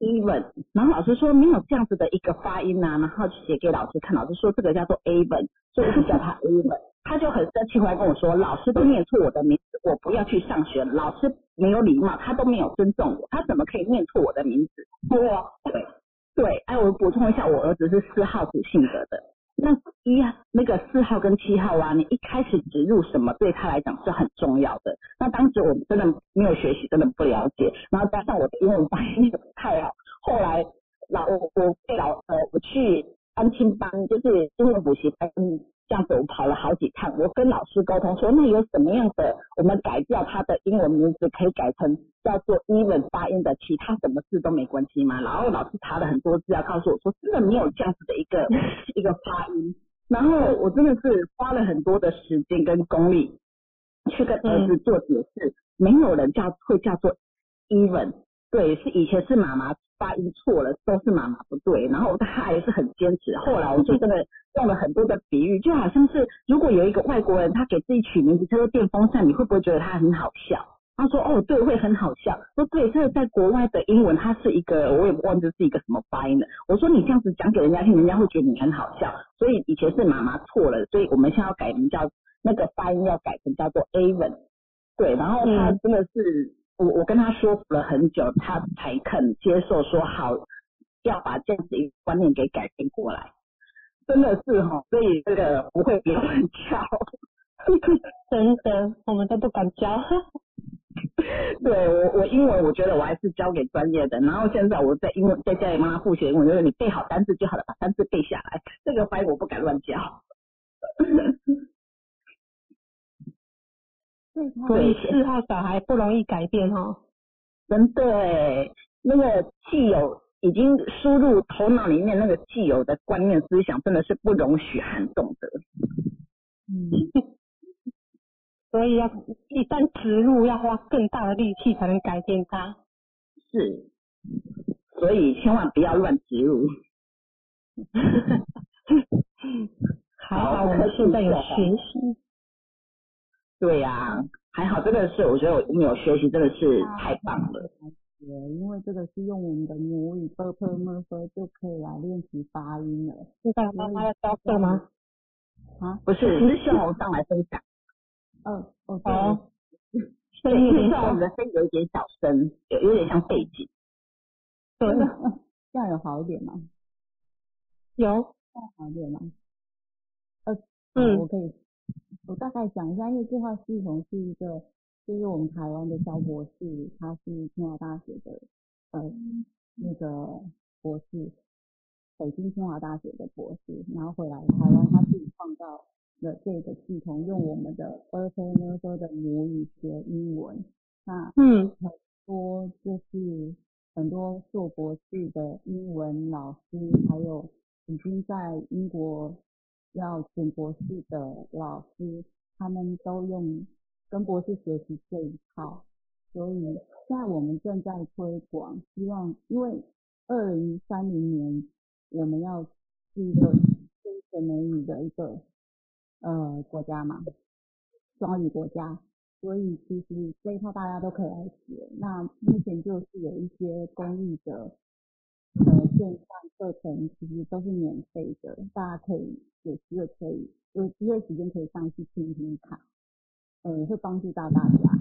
even，然后老师说没有这样子的一个发音啊，然后写给老师看，老师说这个叫做 Even，所以我就叫他 Even 他就很生气回来跟我说，老师都念错我的名字，我不要去上学，老师没有礼貌，他都没有尊重我，他怎么可以念错我的名字？我，对对，哎，我补充一下，我儿子是四号主性格的。那一，那个四号跟七号啊，你一开始植入什么对他来讲是很重要的。那当时我们真的没有学习，真的不了解，然后加上我的英文发音也不太好，后来老我我被老呃我去安亲班，就是英文补习班，这样子我跑了好几趟，我跟老师沟通说，那有什么样的我们改掉他的英文名字，可以改成叫做 even 发音的，其他什么字都没关系吗？然后老师查了很多资料，告诉我说，真的没有这样子的一个 一个发音。然后我真的是花了很多的时间跟功力去跟儿子做解释，没有人叫会叫做 even，对，是以前是妈妈发音错了，都是妈妈不对，然后他还是很坚持。后来我就真的用了很多的比喻，就好像是如果有一个外国人他给自己取名字叫做电风扇，你会不会觉得他很好笑？他说哦，对，会很好笑。说对，这个在国外的英文，它是一个，我也忘记是一个什么发音的。我说你这样子讲给人家听，人家会觉得你很好笑。所以以前是妈妈错了，所以我们现在要改名叫那个发音要改成叫做 Avon。对，然后他真的是我我跟他说服了很久，他才肯接受说好要把这样子一个观念给改变过来。真的是哈，所以这个不会别人教，真的我们都不敢教。对我，我英文我觉得我还是交给专业的。然后现在我在英文在家里帮他复习英文，就是你背好单词就好了，把单词背下来。这个发音我不敢乱教。所以四号小孩不容易改变哦。真的，那个既有已经输入头脑里面那个既有的观念思想，真的是不容许撼动的。嗯。所以要一旦植入，要花更大的力气才能改变它。是，所以千万不要乱植入。还 好我们现在有学习。对呀，还好真的是我觉得我们有学习真的是太棒了。对，因为这个是用我们的母语 b p m f 就可以来练习发音了。现在妈妈要教课吗？啊，不是，是秀红上来分享。嗯，哦，声音有点小，我们的声音有一点小声，有有点像背景。对，这样有好一点吗？有，这样好一点吗？呃，嗯，我可以，我大概讲一下，因为这套系统是一个，就是我们台湾的肖博士，他是清华大学的，呃，那个博士，北京清华大学的博士，然后回来台湾，他自己创造。了这个系统用我们的 r t h n e 的母语学英文，那嗯很多就是很多做博士的英文老师，还有已经在英国要选博士的老师，他们都用跟博士学习这一套，所以现在我们正在推广，希望因为二零三零年我们要是一个先学美语的一个。呃，国家嘛，双语国家，所以其实这一套大家都可以来学。那目前就是有一些公益的呃线上课程，其实都是免费的，大家可以有机会可以有机会时间可以上去听听看，呃，会帮助到大家。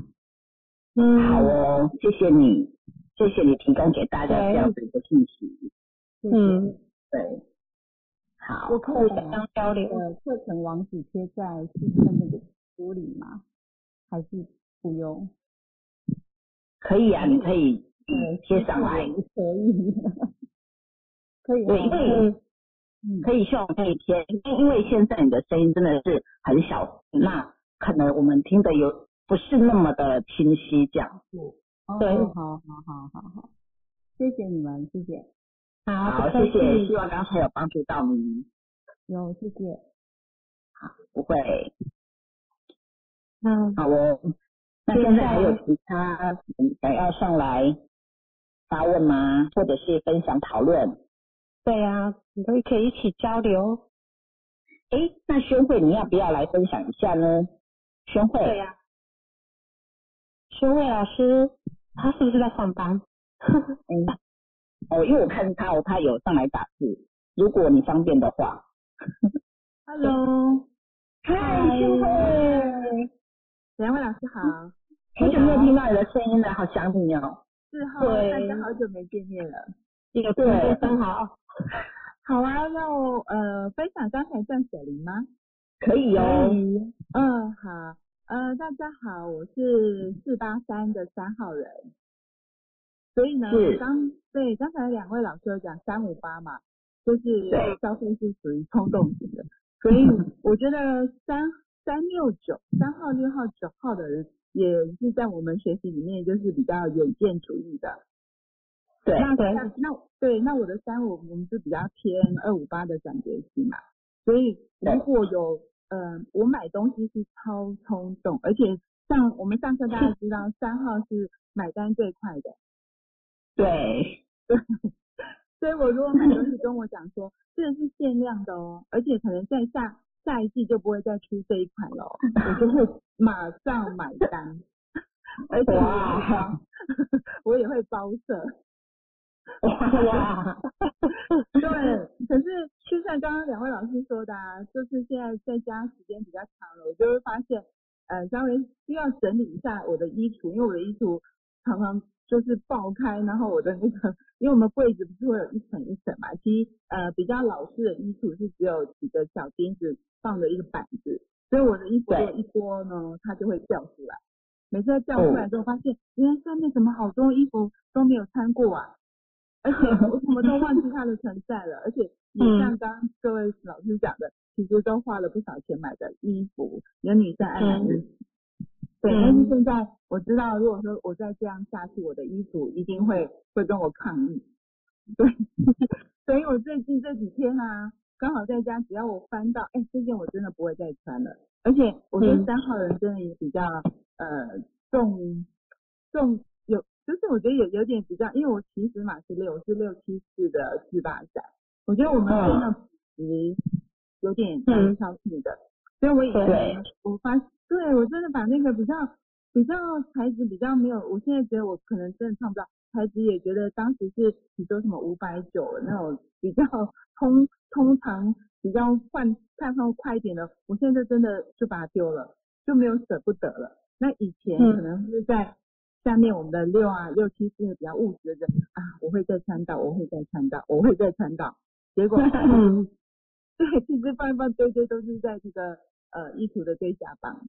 嗯，好哦，谢谢你，谢谢你提供给大家这样的一个信息。嗯，对。好，我可以相交流呃课程网址贴在视频的那个书里吗？还是不用？可以啊，你可以贴上来。可以，可以。对，因为可以希望可以贴，因为现在你的声音真的是很小，那可能我们听的有不是那么的清晰，这样。对，好好好好好，谢谢你们，谢谢。好，谢谢，希望刚才有帮助到你。有，谢谢。好，不会。嗯，好哦。那现在还有其他想要上来发问吗？或者是分享讨论？对呀，你都可以一起交流。哎，那宣慧你要不要来分享一下呢？宣慧。对呀。宣慧老师，他是不是在上班？嗯。哦，因为我看他，他有上来打字，如果你方便的话。Hello，嗨，宣慧，两位老师好，好久没有听到你的声音了，好想你哦。是哈，大家好久没见面了。这个对，真好。好啊，要呃分享刚才断舍离吗？可以哦。嗯，好，呃，大家好，我是四八三的三号人。所以呢，刚对刚才两位老师有讲三五八嘛，就是对消费是属于冲动型的，所以我觉得三三六九三号、六号、九号的人也是在我们学习里面就是比较远见主义的。对那对。那那对，那我的三五我们就比较偏二五八的感觉型嘛，所以如果有呃我买东西是超冲动，而且像我们上课大家知道三号是买单最快的，对。对 所以我如果买东西跟我讲说这个是限量的哦，而且可能在下下一季就不会再出这一款了哦，我就会 马上买单，而且我我也会包色。哇，对，可是就像刚刚两位老师说的啊，就是现在在家时间比较长了，我就会发现，呃，稍微需要整理一下我的衣橱，因为我的衣橱常常就是爆开，然后我的那个，因为我们柜子不是会有一层一层嘛，其实呃比较老式的衣橱是只有几个小钉子放着一个板子，所以我的衣服一脱呢，它就会掉出来。每次它掉出来之后，发现原来上面怎么好多衣服都没有穿过啊！而 且我怎么都忘记它的存在了，而且也像刚刚各位老师讲的，其实都花了不少钱买的衣服，有女生爱买衣服。对，但是现在我知道，如果说我再这样下去，我的衣服一定会会跟我抗议。对，所以我最近这几天啊，刚好在家，只要我翻到，哎，这件我真的不会再穿了。而且我觉得三号人真的也比较呃重重有，就是我觉得有有点比较，因为我其实马是六，是六七四的四八三，我觉得我们真的值有点蛮挑剔的，所以我以前我发对我真的把那个比较比较材质比较没有，我现在觉得我可能真的唱不到材质，也觉得当时是比如说什么五百九那种比较通通常比较换换换快一点的，我现在真的就把它丢了，就没有舍不得了。那以前嗯。可能是在下面我们的六啊六七是比较务实的人啊，我会再穿到，我会再穿到，我会再穿到，结果嗯 对，其实放一放堆堆都是在这个呃衣橱的最下方。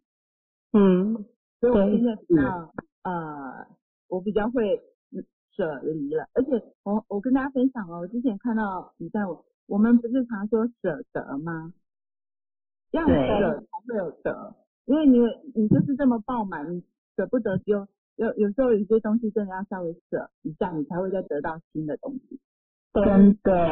嗯，所以我对现在比较呃，我比较会嗯舍离了，而且我我跟大家分享哦，我之前看到你在我我们不是常说舍得吗？要对舍才会有得，因为你你就是这么爆满，你舍不得丢，有有时候有些东西真的要稍微舍一下，你才会再得到新的东西。真的，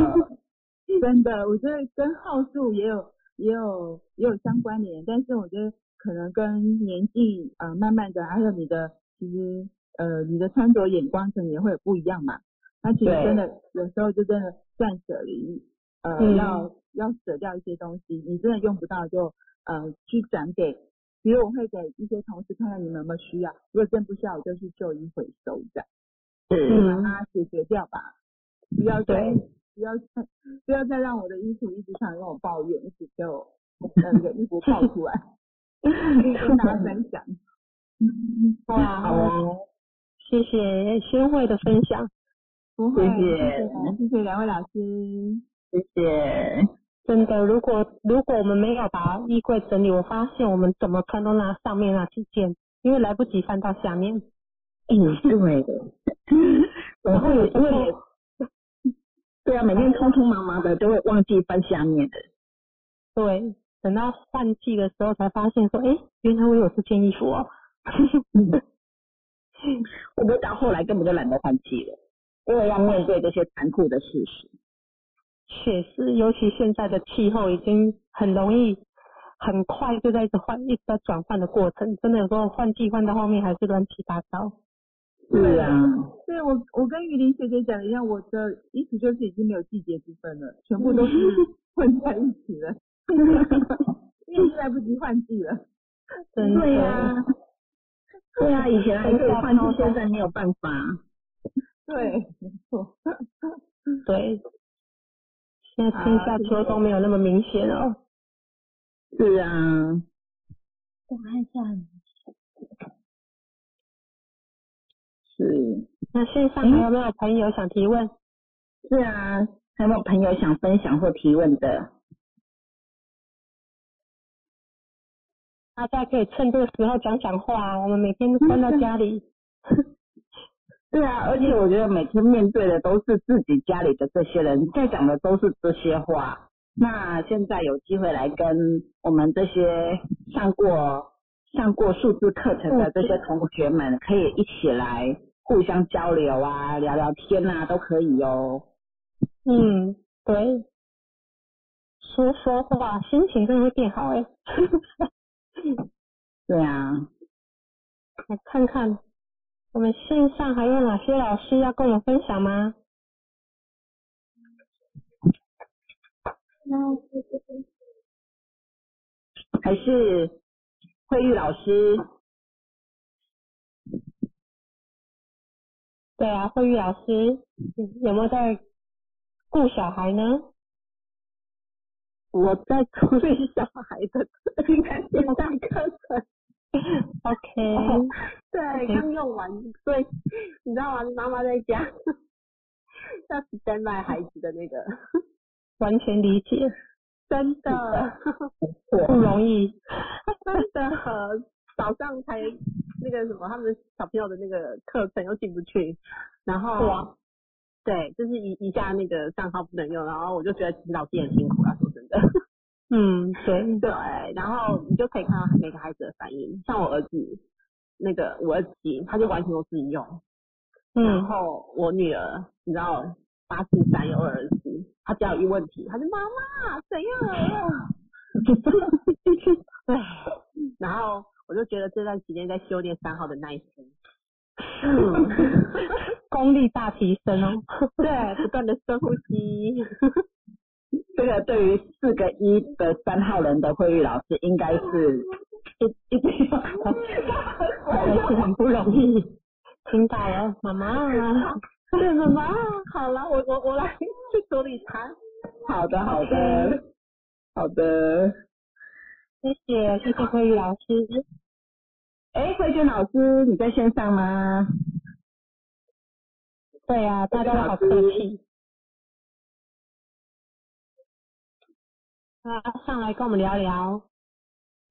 真的，我觉得跟号数也有也有也有相关联，但是我觉得可能跟年纪呃慢慢的，还有你的其实呃你的穿着眼光可能也会有不一样嘛。那其实真的有时候就真的断舍离，呃、嗯要要舍掉一些东西，你真的用不到就呃去转给，比如我会给一些同事看看你们有没有需要，如果真不需要，我就去旧衣回收这样。是，把它解决掉吧，不要再对不要再不要再让我的衣服一直想跟我抱怨，一直给我那个衣服爆出来，跟大家分享。哇，好哦，谢谢宣慧的分享，不会，谢谢谢谢谢两位老师。谢谢。真的，如果如果我们没有把衣柜整理，我发现我们怎么穿都拿上面那几件，因为来不及翻到下面。嗯，对的。然后有时候也，对啊，每天匆匆忙忙的都会忘记翻下面的。对，等到换季的时候才发现说，哎，原来我有这件衣服哦。我不会到后来根本就懒得换季了？因为要面对这些残酷的事实。确实，尤其现在的气候已经很容易，很快就在一直换，一直在转换的过程，真的有时候换季换到后面还是乱七八糟。对啊，对我我跟雨林学姐讲的一样，我的意思就是已经没有季节之分了，全部都是 混在一起了，因为已经来不及换季了。真的，对呀、对啊，以前还可以换季，现在没有办法。对，没错。对，现在春夏秋冬没有那么明显哦。是啊，我看一下，是那线上还有没有朋友想提问？是啊，还有没有朋友想分享或提问的？大家可以趁这个时候讲讲话，我们每天都关在家里。对啊，而且我觉得每天面对的都是自己家里的这些人，在讲的都是这些话。那现在有机会来跟我们这些上过上过数字课程的这些同学们，可以一起来互相交流啊，聊聊天啊，都可以哦。嗯，对，说说话，心情真的会变好哎。对啊，来看看我们线上还有哪些老师要跟我们分享吗？还是慧玉老师？对啊，慧玉老师有没有在顾小孩呢？我在 处理小孩的线上课程。OK，对，刚用完，所以 你知道吗？妈妈在家要 stand by 孩子的那个，完全理解，真的不容易。真的，早上才那个什么，他们小朋友的那个课程又进不去，然后哇对，就是一一下那个账号不能用，然后我就觉得其实老师也很辛苦啊，说真的。嗯，对，对，然后你就可以看到每个孩子的反应，像我儿子，那个我儿子他就完全都自己用，然嗯，后我女儿，你知道八四三有二儿子，他只要有一问题，他就妈妈怎样？对，然后我就觉得这段时间在修炼三号的耐心，嗯，功力大提升哦。对，不断的深呼吸，这个对于四个一的三号人的慧玉老师，应该是一一定要 还是很不容易。听到了，妈妈，对妈妈，好了，我我我来去处理他。好的，好的，好的。谢谢谢谢慧玉老师。哎，慧娟老师，你在线上吗？对呀、大家都好客气。啊，上来跟我们聊聊。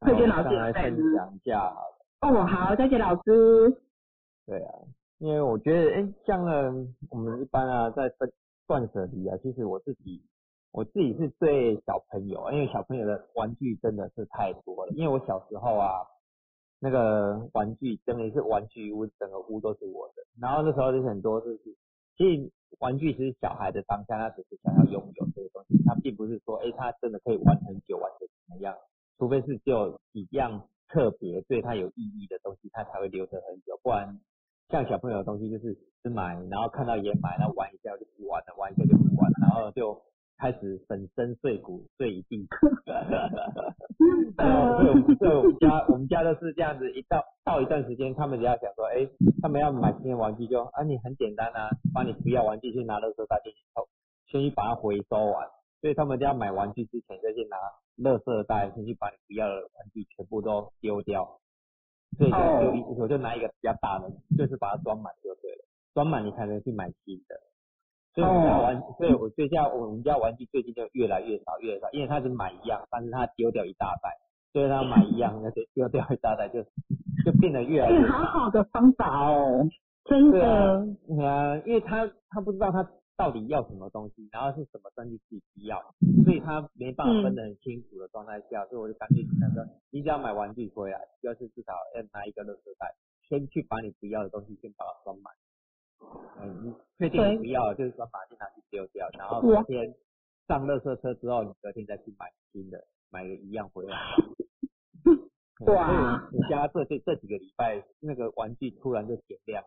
慧娟老师上来分享一下好了。哦，好，再见老师。对啊，因为我觉得，哎，像呢，我们一般啊，在分断舍离啊，其实我自己，我自己是对小朋友，因为小朋友的玩具真的是太多了。因为我小时候啊，那个玩具真的是玩具屋，整个屋都是我的。然后那时候就是很多就是，其实玩具其实小孩的当下，他只是想要拥有这个东西，他并不是说，哎，他真的可以玩很久，玩成怎么样。除非是只有几样特别对他有意义的东西，他才会留着很久，不然像小朋友的东西就是只买，然后看到也买，然后玩一下就不玩了，玩一下就不玩了，然后就开始粉身碎骨碎一地。然后所以我们所以我们家我们家都是这样子，一到到一段时间，他们只要想说，哎，他们要买新的玩具就啊你很简单啊，把你不要玩具去拿垃圾袋进去抽，先去把它回收完。所以他们就要买玩具之前，就先拿垃圾袋先去把你不要的玩具全部都丢掉。所以就就一我就拿一个比较大的，就是把它装满就对了，装满你才能去买新的。所以我们家玩，所以我最近我们家玩具最近就越来越少越来越少，因为他只买一样，但是他丢掉一大袋，所以他买一样，那就丢掉一大袋，就就变得越来越哎，好好的方法哦。真的，，对啊，因为他他不知道他到底要什么东西，然后是什么东西自己不要，所以他没办法分得很清楚的状态下，所以我就干脆跟他说，你只要买玩具回来，就是至少要拿一个垃圾袋，先去把你不要的东西先把它装满。嗯，你确定你不要，就是说把它拿去丢掉，然后隔天上垃圾车之后，你隔天再去买新的，买个一样回来。哇所以我家这这这几个礼拜，那个玩具突然就减量，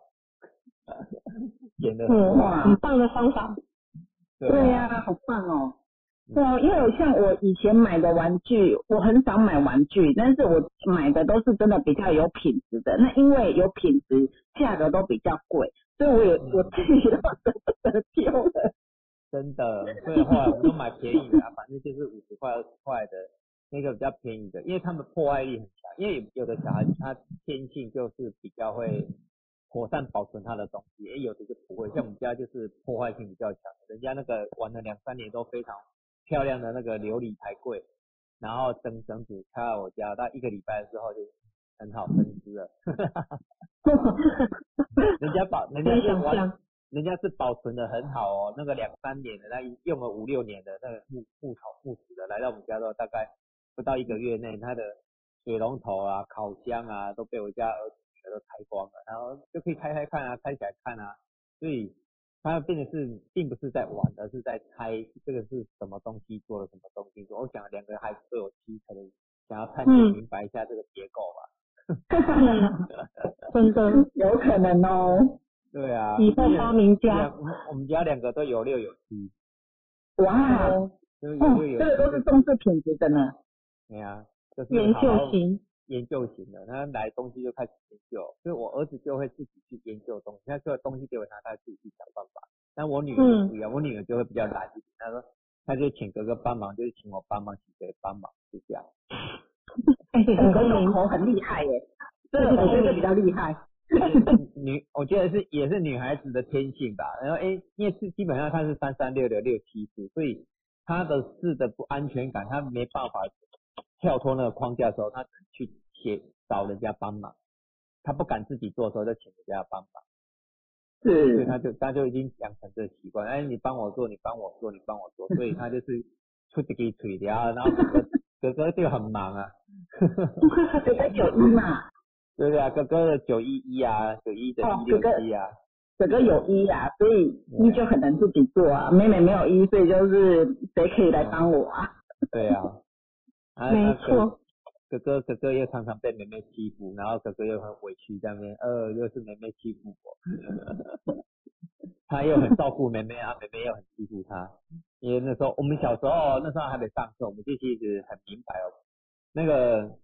减的嗯，哇很棒的方法。对呀、好棒哦。对啊，因为像我以前买的玩具，我很少买玩具，但是我买的都是真的比较有品质的。那因为有品质，价格都比较贵，所以我也我自己都舍不得丢了。真的，所以后来我们都买便宜的、啊，反正就是五十块、二十块的那个比较便宜的，因为他们破坏力很强。因为有的小孩子他天性就是比较会妥善保存他的东西，也有的就不会。像我们家就是破坏性比较强，人家那个玩了两三年都非常漂亮的那个琉璃台柜，然后整整组开到我家，到一个礼拜之后就很好分支了。人家保，人家是完，人家是保存的很好哦，那个两三年的，那用了五六年的那个木木头木质的，来到我们家之后，大概不到一个月内，它的水龙头啊、烤箱啊都被我家儿子女儿都拆光了，然后就可以拆开看啊，拆起来看啊，所以它变的是并不是在玩，而是在猜这个是什么东西做了什么东西。我想两个孩子都有七可能想要探究明白一下这个结构吧。真的有可能哦。对啊。以后发明家。我们家两个都有六有七。哇。哦，这个都是重视品质的呢。对啊。就是研究型。研究型的，他来东西就开始研究，所以我儿子就会自己去研究东西，他做的东西给我拿，他自己去想办法。但我女儿不一样，我女儿就会比较懒一点，她说，她就请哥哥帮忙，就是请我帮忙，请谁帮忙，就这样。口很厉害耶，这个我觉得比较厉害。女，我觉得是也是女孩子的天性吧。然后哎，因为是基本上她是三三六六六七四，所以她的事的不安全感，她没办法跳脱那个框架的时候，她去写找人家帮忙。她不敢自己做的时候，就请人家帮忙。是。所以她就她就已经养成这个习惯，哎，你帮我做，你帮我做，你帮我做，所以她就是出这个腿的啊，然后。哥哥就很忙啊，哥哥九一嘛，对 对啊，哥哥的九一一啊，九一的一六一啊，哥哥有一啊，所以一就很难自己做啊，妹妹没有一，所以就是谁可以来帮我啊？对啊，没错，哥哥哥哥又常常被妹妹欺负，然后哥哥又很委屈在那边，呃，又是妹妹欺负我，他又很照顾妹妹啊，妹妹又很欺负他。因为那时候我们小时候，那时候还没上课，我们就其实很明白哦。那个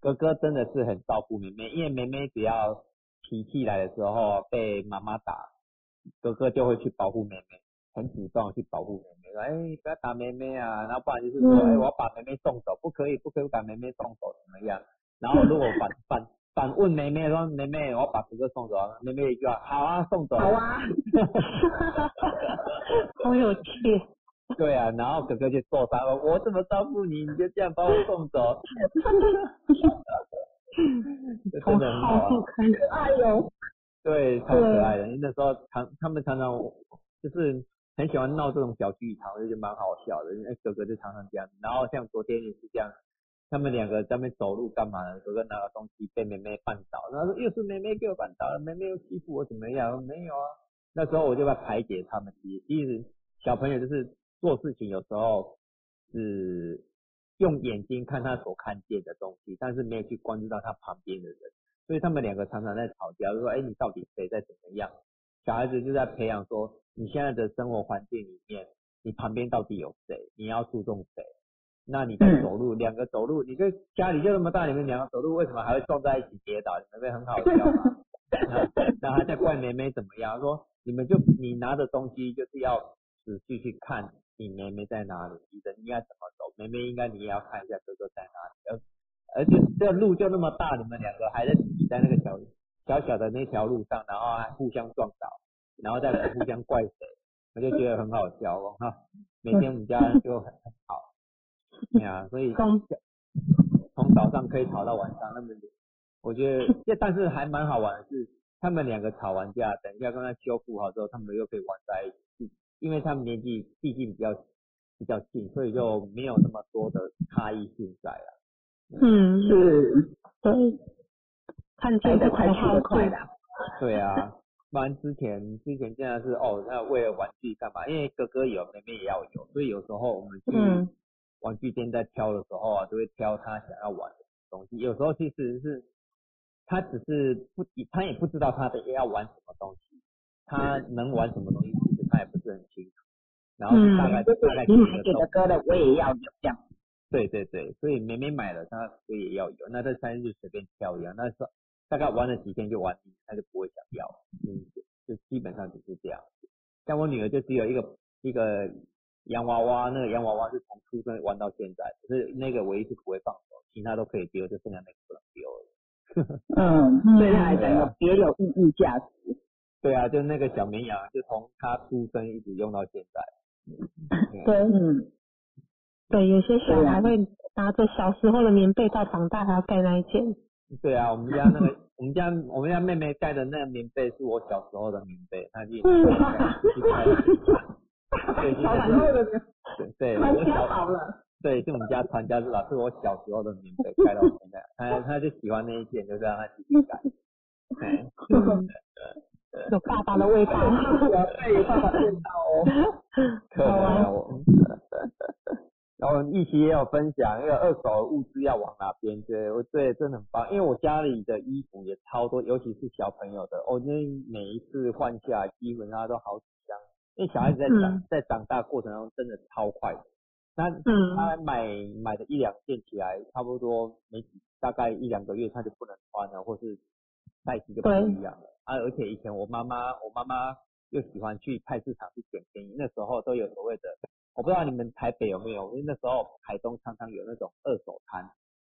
哥哥真的是很照顾妹妹，因为妹妹只要脾气来的时候被妈妈打，哥哥就会去保护妹妹，很主动去保护妹妹，说哎不要打妹妹啊，然后不然就是说哎我要把妹妹送走，不可以不可以把妹妹送走怎么样？然后如果反反反问妹妹说妹妹我要把哥哥送走，妹妹一句话好啊送走。好啊。好有趣。对啊，然后哥哥就受伤了，我怎么照顾你，你就这样把我送走，真的很好，很可爱哟。对，超可爱的。那时候常他们常常就是很喜欢闹这种小剧场，就觉得蛮好笑的。哎，哥哥就常常这样。然后像昨天也是这样，他们两个在那边走路干嘛呢？哥哥拿个东西被妹妹绊倒，然后说又是妹妹给我绊倒了，妹妹又欺负我怎么样？没有啊。那时候我就在排解他们，其实小朋友就是。做事情有时候是用眼睛看他所看见的东西，但是没有去关注到他旁边的人，所以他们两个常常在吵架，就说：“哎，你到底谁在怎么样？”小孩子就在培养说：“你现在的生活环境里面，你旁边到底有谁？你要注重谁？那你在走路，两个走路，你就家里就那么大，你们两个走路为什么还会撞在一起跌倒？你们会很好笑吗？然后他在怪妹妹怎么样？说你们就你拿着东西就是要仔细去看。你妹妹在哪里？你人应该怎么走？妹妹应该你也要看一下哥哥在哪里。而而且这路就那么大，你们两个还在挤在那个小小小的那条路上，然后还互相撞倒，然后再互相怪谁，我就觉得很好笑哦哈。每天我们家就很好，对啊，所以 从早上可以吵到晚上那么，我觉得这但是还蛮好玩的是，他们两个吵完架，等一下跟他修复好之后，他们又可以玩在一起。因为他们年纪毕竟比较比较近，所以就没有那么多的差异性在了。嗯，是，对，看见的快去的快的。对啊，不然之前之前真的是哦，那为了玩具干嘛？因为哥哥有，妹妹也要有，所以有时候我们去玩具店在挑的时候啊，都会挑他想要玩的东西。有时候其实是他只是不，他也不知道他的要玩什么东西，他能玩什么东西。他也不是很清楚，然后大概大概你买给的哥的我也要有这样。对对对，所以妹妹买了，他我也要有。那这三就随便挑一样，那是大概玩了几天就玩腻，他就不会想要。嗯，就基本上就是这样。像我女儿就只有一个一个洋娃娃，那个洋娃娃是从出生玩到现在，可是那个唯一是不会放手，其他都可以丢，就剩下那个不能丢了。嗯，对他来讲别有意义价值。对啊，就那个小绵羊，就从他出生一直用到现在。对，嗯，对，有些小孩会拿着小时候的棉被到长大还要盖那一件。对啊，我们家那个，我们家我们家妹妹盖的那个棉被是我小时候的棉被，她就 对，小时候的对对，传家了。对，是我们家传家之宝，是我小时候的棉被，盖到现在，她她就喜欢那一件，就让她继续盖。哎，有爸爸的味道。对，爸爸见到哦。可能我。然后一起也有分享，因为二手物资要往哪边对，我对真的很棒，因为我家里的衣服也超多，尤其是小朋友的，我那每一次换下来，基本上都好几箱，因为小孩子在长、在长大过程中真的超快的，那他买买的一两件起来，差不多没几大概一两个月他就不能穿了，或是 size 就不一样了啊，而且以前我妈妈我妈妈又喜欢去菜市场去捡便宜，那时候都有所谓的。我不知道你们台北有没有，因为那时候台东常常有那种二手摊，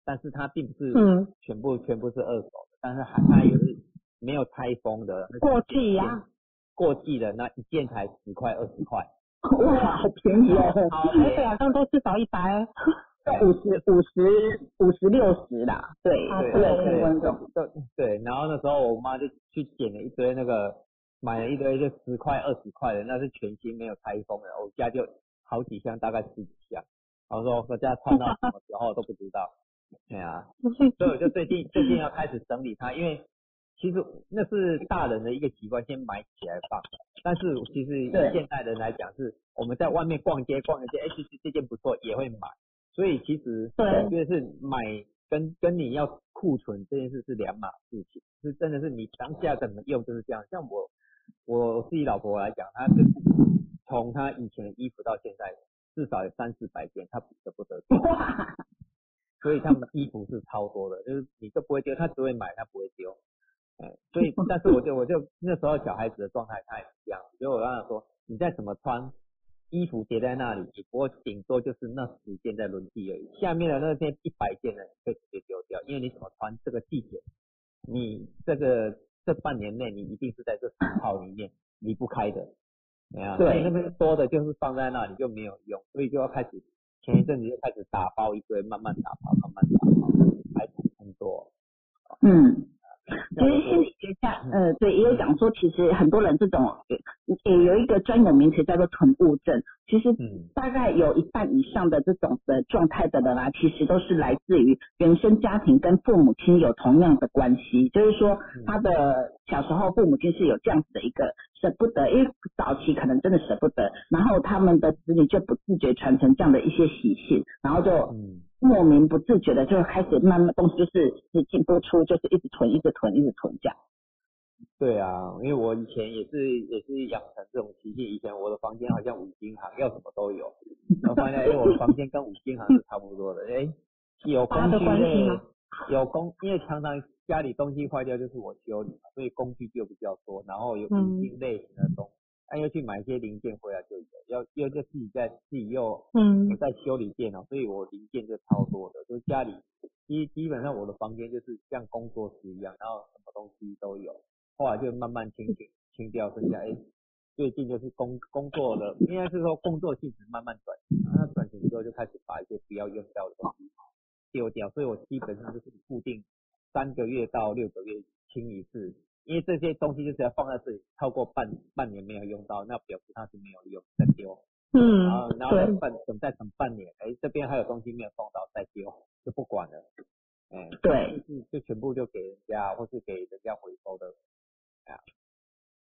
但是它并不是全部全部是二手的，但是还它也是没有拆封的。过季呀。过季的那一件才十块二十块。哇，好便宜哦！台北好像都至少一百。五十五十五十六十啦，对对对对对，然后那时候我妈就去捡了一堆那个，买了一堆就十块二十块的，那是全新没有拆封的，我家就。好几箱，大概十几箱，然后说我家穿到什么时候都不知道，对啊，所以我就最近最近要开始整理它，因为其实那是大人的一个习惯，先买起来放。但是其实现代人来讲，是我们在外面逛街逛一些，哎，其实这件不错也会买。所以其实我觉得是买跟跟你要库存这件事是两码事情，是真的是你当下怎么用就是这样。像我我自己老婆来讲，她就是。从她以前的衣服到现在，至少有三四百件，她舍不得丢。所以他们衣服是超多的，就是你都不会丢，他只会买，他不会丢。哎，所以但是我就我就那时候小孩子的状态他也一样，所以我跟他说，你再怎么穿，衣服叠在那里，只不过顶多就是那十件在轮替而已。下面的那件一百件呢，可以直接丢掉，因为你怎么穿这个季节，你这个这半年内你一定是在这十套里面离不开的。对，那边多的就是放在那里就没有用，所以就要开始前一阵子就开始打包一堆，慢慢打包，慢慢打包，还很多。嗯。其实心理学家，呃，对，也有讲说，其实很多人这种，也有一个专有名词叫做囤物症。其实大概有一半以上的这种的状态的人啊，其实都是来自于原生家庭跟父母亲有同样的关系，就是说他的小时候父母亲是有这样子的一个舍不得，因为早期可能真的舍不得，然后他们的子女就不自觉传承这样的一些习性，然后就。莫名不自觉的就开始慢慢东西就是只进不出，就是一直囤，一直囤，一直囤这样。对啊，因为我以前也是也是养成这种习性，以前我的房间好像五金行，要什么都有，然后发现哎，我房间跟五金行是差不多的，哎，有工具类，有工，因为常常家里东西坏掉就是我修理嘛，所以工具就比较多，然后有五金类型的东西。那又去买一些零件回来就有，要又就自己在自己又嗯在修理电脑，所以我零件就超多的，就是家里基基本上我的房间就是像工作室一样，然后什么东西都有。后来就慢慢清清清掉，剩下哎最近就是工工作的，应该是说工作性质慢慢转型，那转型之后就开始把一些不要用掉的东西丢掉，所以我基本上就是固定三个月到六个月清一次。因为这些东西就是要放在这里，超过半半年没有用到，那表示它是没有用，再丢。嗯。然后然后半等再等半年，哎，这边还有东西没有送到，再丢，就不管了。哎。对。就就全部就给人家，或是给人家回收的。啊。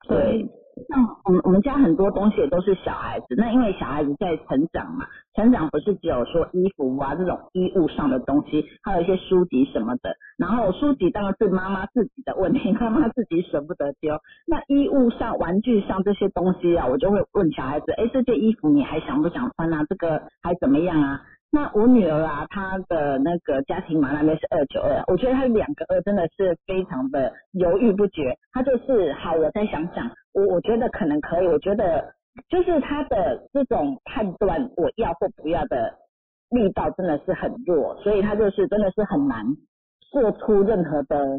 对。像我们我们家很多东西也都是小孩子，那因为小孩子在成长嘛，成长不是只有说衣服啊这种衣物上的东西，还有一些书籍什么的。然后书籍当然是妈妈自己的问题，妈妈自己舍不得丢。那衣物上、玩具上这些东西啊，我就会问小孩子，哎，这件衣服你还想不想穿啊？这个还怎么样啊？那我女儿啊，她的那个家庭码那边是二九二，我觉得她两个二真的是非常的犹豫不决。她就是好，我再想想，我我觉得可能可以，我觉得就是她的这种判断我要或不要的力道真的是很弱，所以她就是真的是很难做出任何的。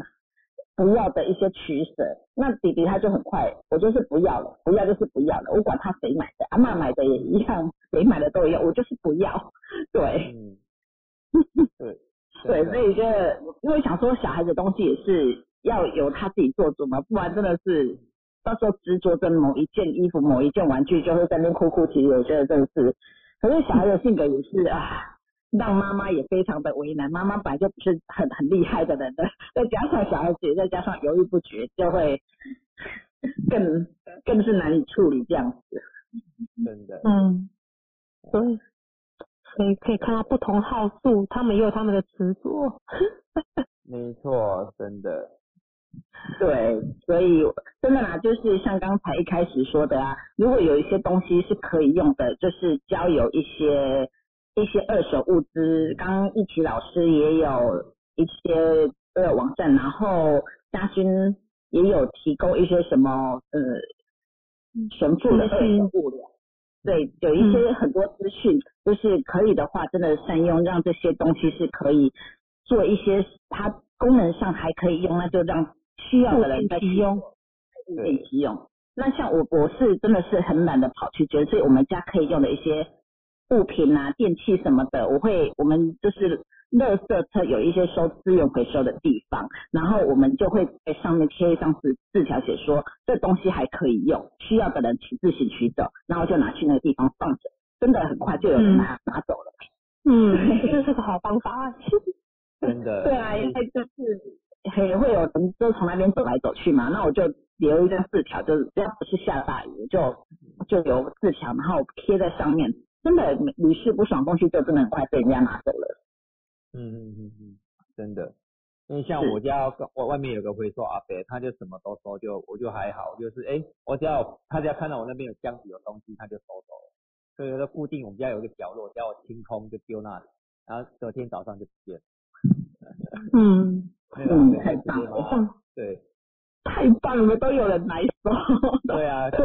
不要的一些取舍，那弟弟他就很快，我就是不要了，不要就是不要了，我管他谁买的，阿妈买的也一样，谁买的都一样，我就是不要，对，对，对，所以觉得，因为想说小孩子东西也是要由他自己做主嘛，不然真的是到时候执着着某一件衣服、某一件玩具，就会在那边哭哭。啼啼我觉得真的是，可是小孩的性格也是啊，让妈妈也非常的为难。妈妈本来就不是很很厉害的人的，再加上小孩子，再加上犹豫不决，就会更更是难以处理这样子。真的。嗯，对。可以可以看到不同号数，他们也有他们的执着。没错，真的。对，所以真的啦，就是像刚才一开始说的啊，如果有一些东西是可以用的，就是交由一些一些二手物资。刚刚一奇老师也有一些呃网站，然后嘉勋也有提供一些什么呃神父的二手物料。对，有一些很多资讯，就是可以的话，真的善用，让这些东西是可以做一些它功能上还可以用，那就让需要的人在使用，物尽其用。那像我，我是真的是很懒得跑去觉得，所以我们家可以用的一些物品啊、电器什么的，我会，我们就是。垃圾车有一些收资源回收的地方，然后我们就会在上面贴一张字字条，写说这东西还可以用，需要的人请自行取走，然后就拿去那个地方放着，真的很快就有人拿拿走了。嗯，这是个好方法。真的。对啊，因为就是也会有人就从那边走来走去嘛，那我就留一张字条，就是只要不是下大雨，就就留字条，然后贴在上面，真的屡试不爽，东西就真的很快被人家拿走了。嗯嗯嗯嗯，真的，因为像我家外外面有个回收阿伯，他就什么都收，就我就还好，就是哎，我只要他只要看到我那边有箱子有东西，他就收走了。所以说固定我们家有一个角落，只要我清空就丢那里，然后隔天早上就不见了。嗯，嗯，太棒了，对，太棒了，都有人来收。对啊，对，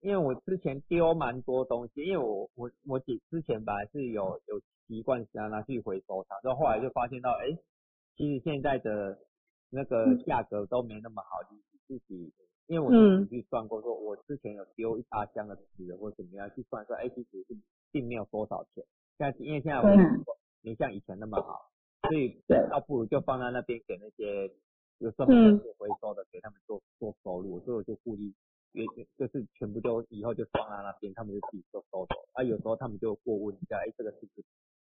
因为我之前丢蛮多东西，因为我我我姐之前本来是有有。习惯想拿去回收它，之后后来就发现到，哎，其实现在的那个价格都没那么好，你自己，因为我自己去算过，说我之前有丢一大箱的纸或怎么样去算，说，哎，其实是并没有多少钱，现在因为现在我没像以前那么好，所以倒不如就放在那边给那些有专门做回收的，给他们做做收入，所以我就故意。也就是全部就以后就放在那边，他们就自己都收走。啊，有时候他们就过问一下，哎，这个是不是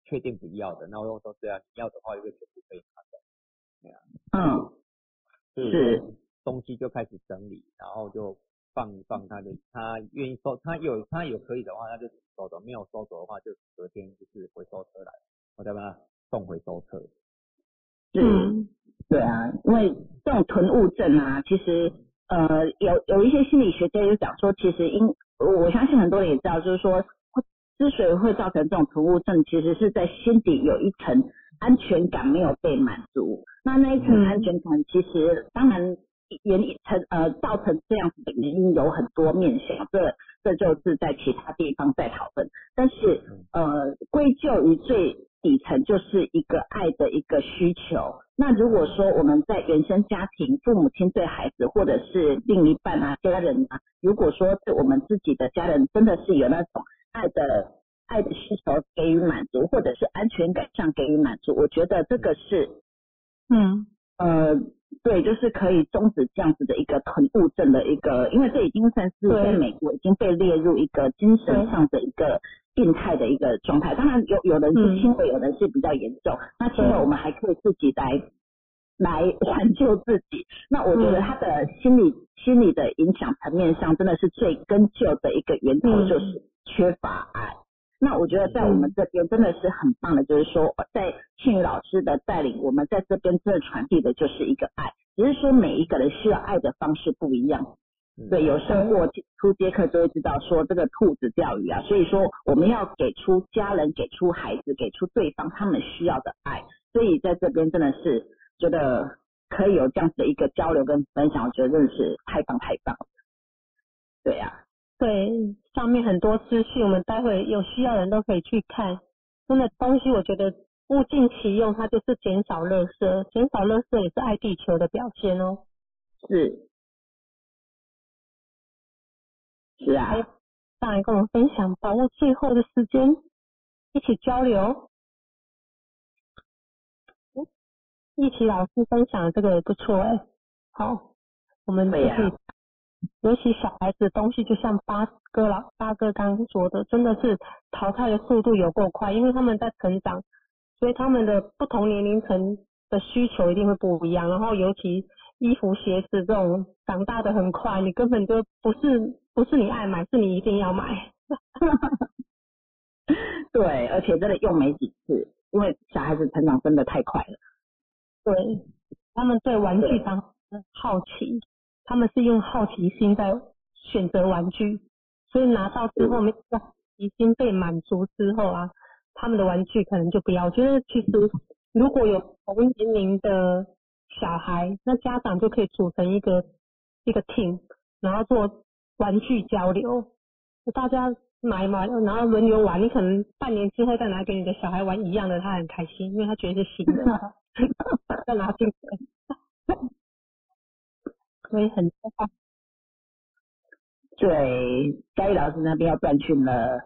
确定不要的？然后又说对啊，你要的话就会全部可以拿走。对啊，嗯，是东西就开始整理，然后就放一放，他就他愿意收，他有他有可以的话，他就收走；没有收走的话，就隔天就是回收车来，我再把它送回收车。嗯，对啊，因为这种囤物症啊，其实。呃，有有一些心理学家就讲说，其实因我相信很多人也知道，就是说，之所以会造成这种囤物症，其实是在心底有一层安全感没有被满足。那那一层安全感，其实当然原成呃造成这样子的原因有很多面向，这这就是在其他地方在讨论。但是呃，归咎于最。底层就是一个爱的一个需求。那如果说我们在原生家庭，父母亲对孩子，或者是另一半啊、家人啊，如果说对我们自己的家人真的是有那种爱的爱的需求给予满足，或者是安全感上给予满足，我觉得这个是，嗯呃，对，就是可以终止这样子的一个囤物症的一个，因为这已经算是在美国已经被列入一个精神上的一个。病态的一个状态，当然有有人是轻微，有人是比较严重。那轻微我们还可以自己来来挽救自己。那我觉得他的心理心理的影响层面上，真的是最根究的一个源头就是缺乏爱。那我觉得在我们这边真的是很棒的，就是说在庆宇老师的带领，我们在这边真的传递的就是一个爱，只是说每一个人需要爱的方式不一样。对，有生过初阶课就会知道，说这个兔子钓鱼啊，所以说我们要给出家人、给出孩子、给出对方他们需要的爱，所以在这边真的是觉得可以有这样子的一个交流跟分享，我觉得真的是太棒太棒了。对呀，对，上面很多资讯，我们待会有需要的人都可以去看。真的东西，我觉得物尽其用，它就是减少垃圾，减少垃圾也是爱地球的表现哦。是。是啊，上来跟我们分享，把握最后的时间，一起交流。一起老师分享的这个也不错哎、好，我们就对呀可以，尤其小孩子东西，就像八哥老八哥刚刚说的，真的是淘汰的速度有够快，因为他们在成长，所以他们的不同年龄层的需求一定会不一样。然后尤其衣服、鞋子这种长大的很快，你根本就不是不是你爱买，是你一定要买。对，而且真的用没几次，因为小孩子成长真的太快了。对，他们对玩具当好奇，他们是用好奇心在选择玩具，所以拿到之后，没有好奇心被满足之后啊，他们的玩具可能就不要。我觉得其实如果有同年龄的小孩，那家长就可以组成一个一个 team，然后做玩具交流，大家买嘛，然后轮流玩。你可能半年之后再拿给你的小孩玩一样的，他很开心，因为他觉得是新的。再拿进来，所以很棒。对，嘉义老师那边要断讯了。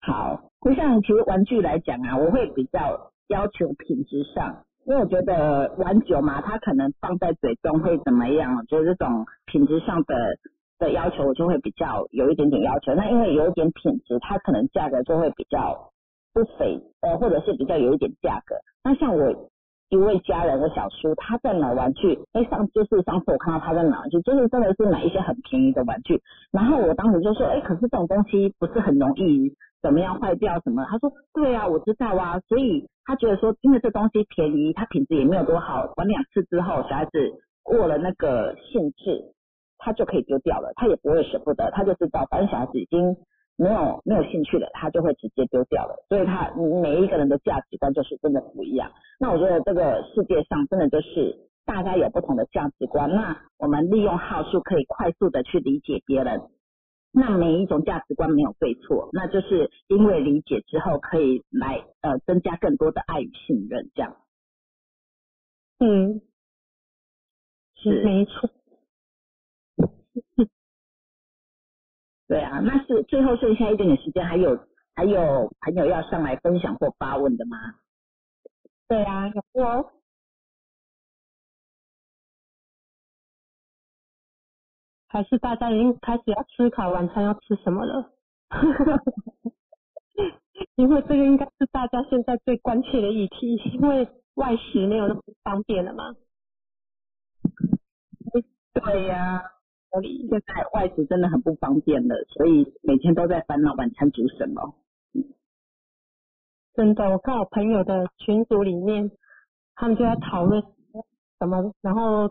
好，就像其实玩具来讲啊，我会比较要求品质上，因为我觉得玩久嘛，它可能放在嘴中会怎么样，就是这种品质上的的要求，我就会比较有一点点要求。那因为有一点品质，它可能价格就会比较不菲，呃，或者是比较有一点价格。那像我一位家人，我小叔他在买玩具，哎上就是上次我看到他在买玩具，就是真的是买一些很便宜的玩具，然后我当时就说，哎，可是这种东西不是很容易怎么样坏掉什么？他说，对啊，我知道啊，所以他觉得说，因为这东西便宜，它品质也没有多好，玩两次之后，小孩子过了那个兴致，他就可以丢掉了，他也不会舍不得，他就知道，反正小孩子已经没有没有兴趣了，他就会直接丢掉了。所以他每一个人的价值观就是真的不一样。那我觉得这个世界上真的就是大家有不同的价值观，那我们利用号数可以快速的去理解别人。那每一种价值观没有对错，那就是因为理解之后可以来呃增加更多的爱与信任，这样嗯，是没错。对啊。那是最后剩下一点点时间，还有还有朋友要上来分享或发问的吗？对啊，有哦。还是大家已经开始要思考晚餐要吃什么了，因为这个应该是大家现在最关切的议题，因为外食没有那么方便了嘛。对呀、现在外食真的很不方便了，所以每天都在烦恼晚餐煮什么。真的，我看我朋友的群组里面，他们就在讨论什么，然后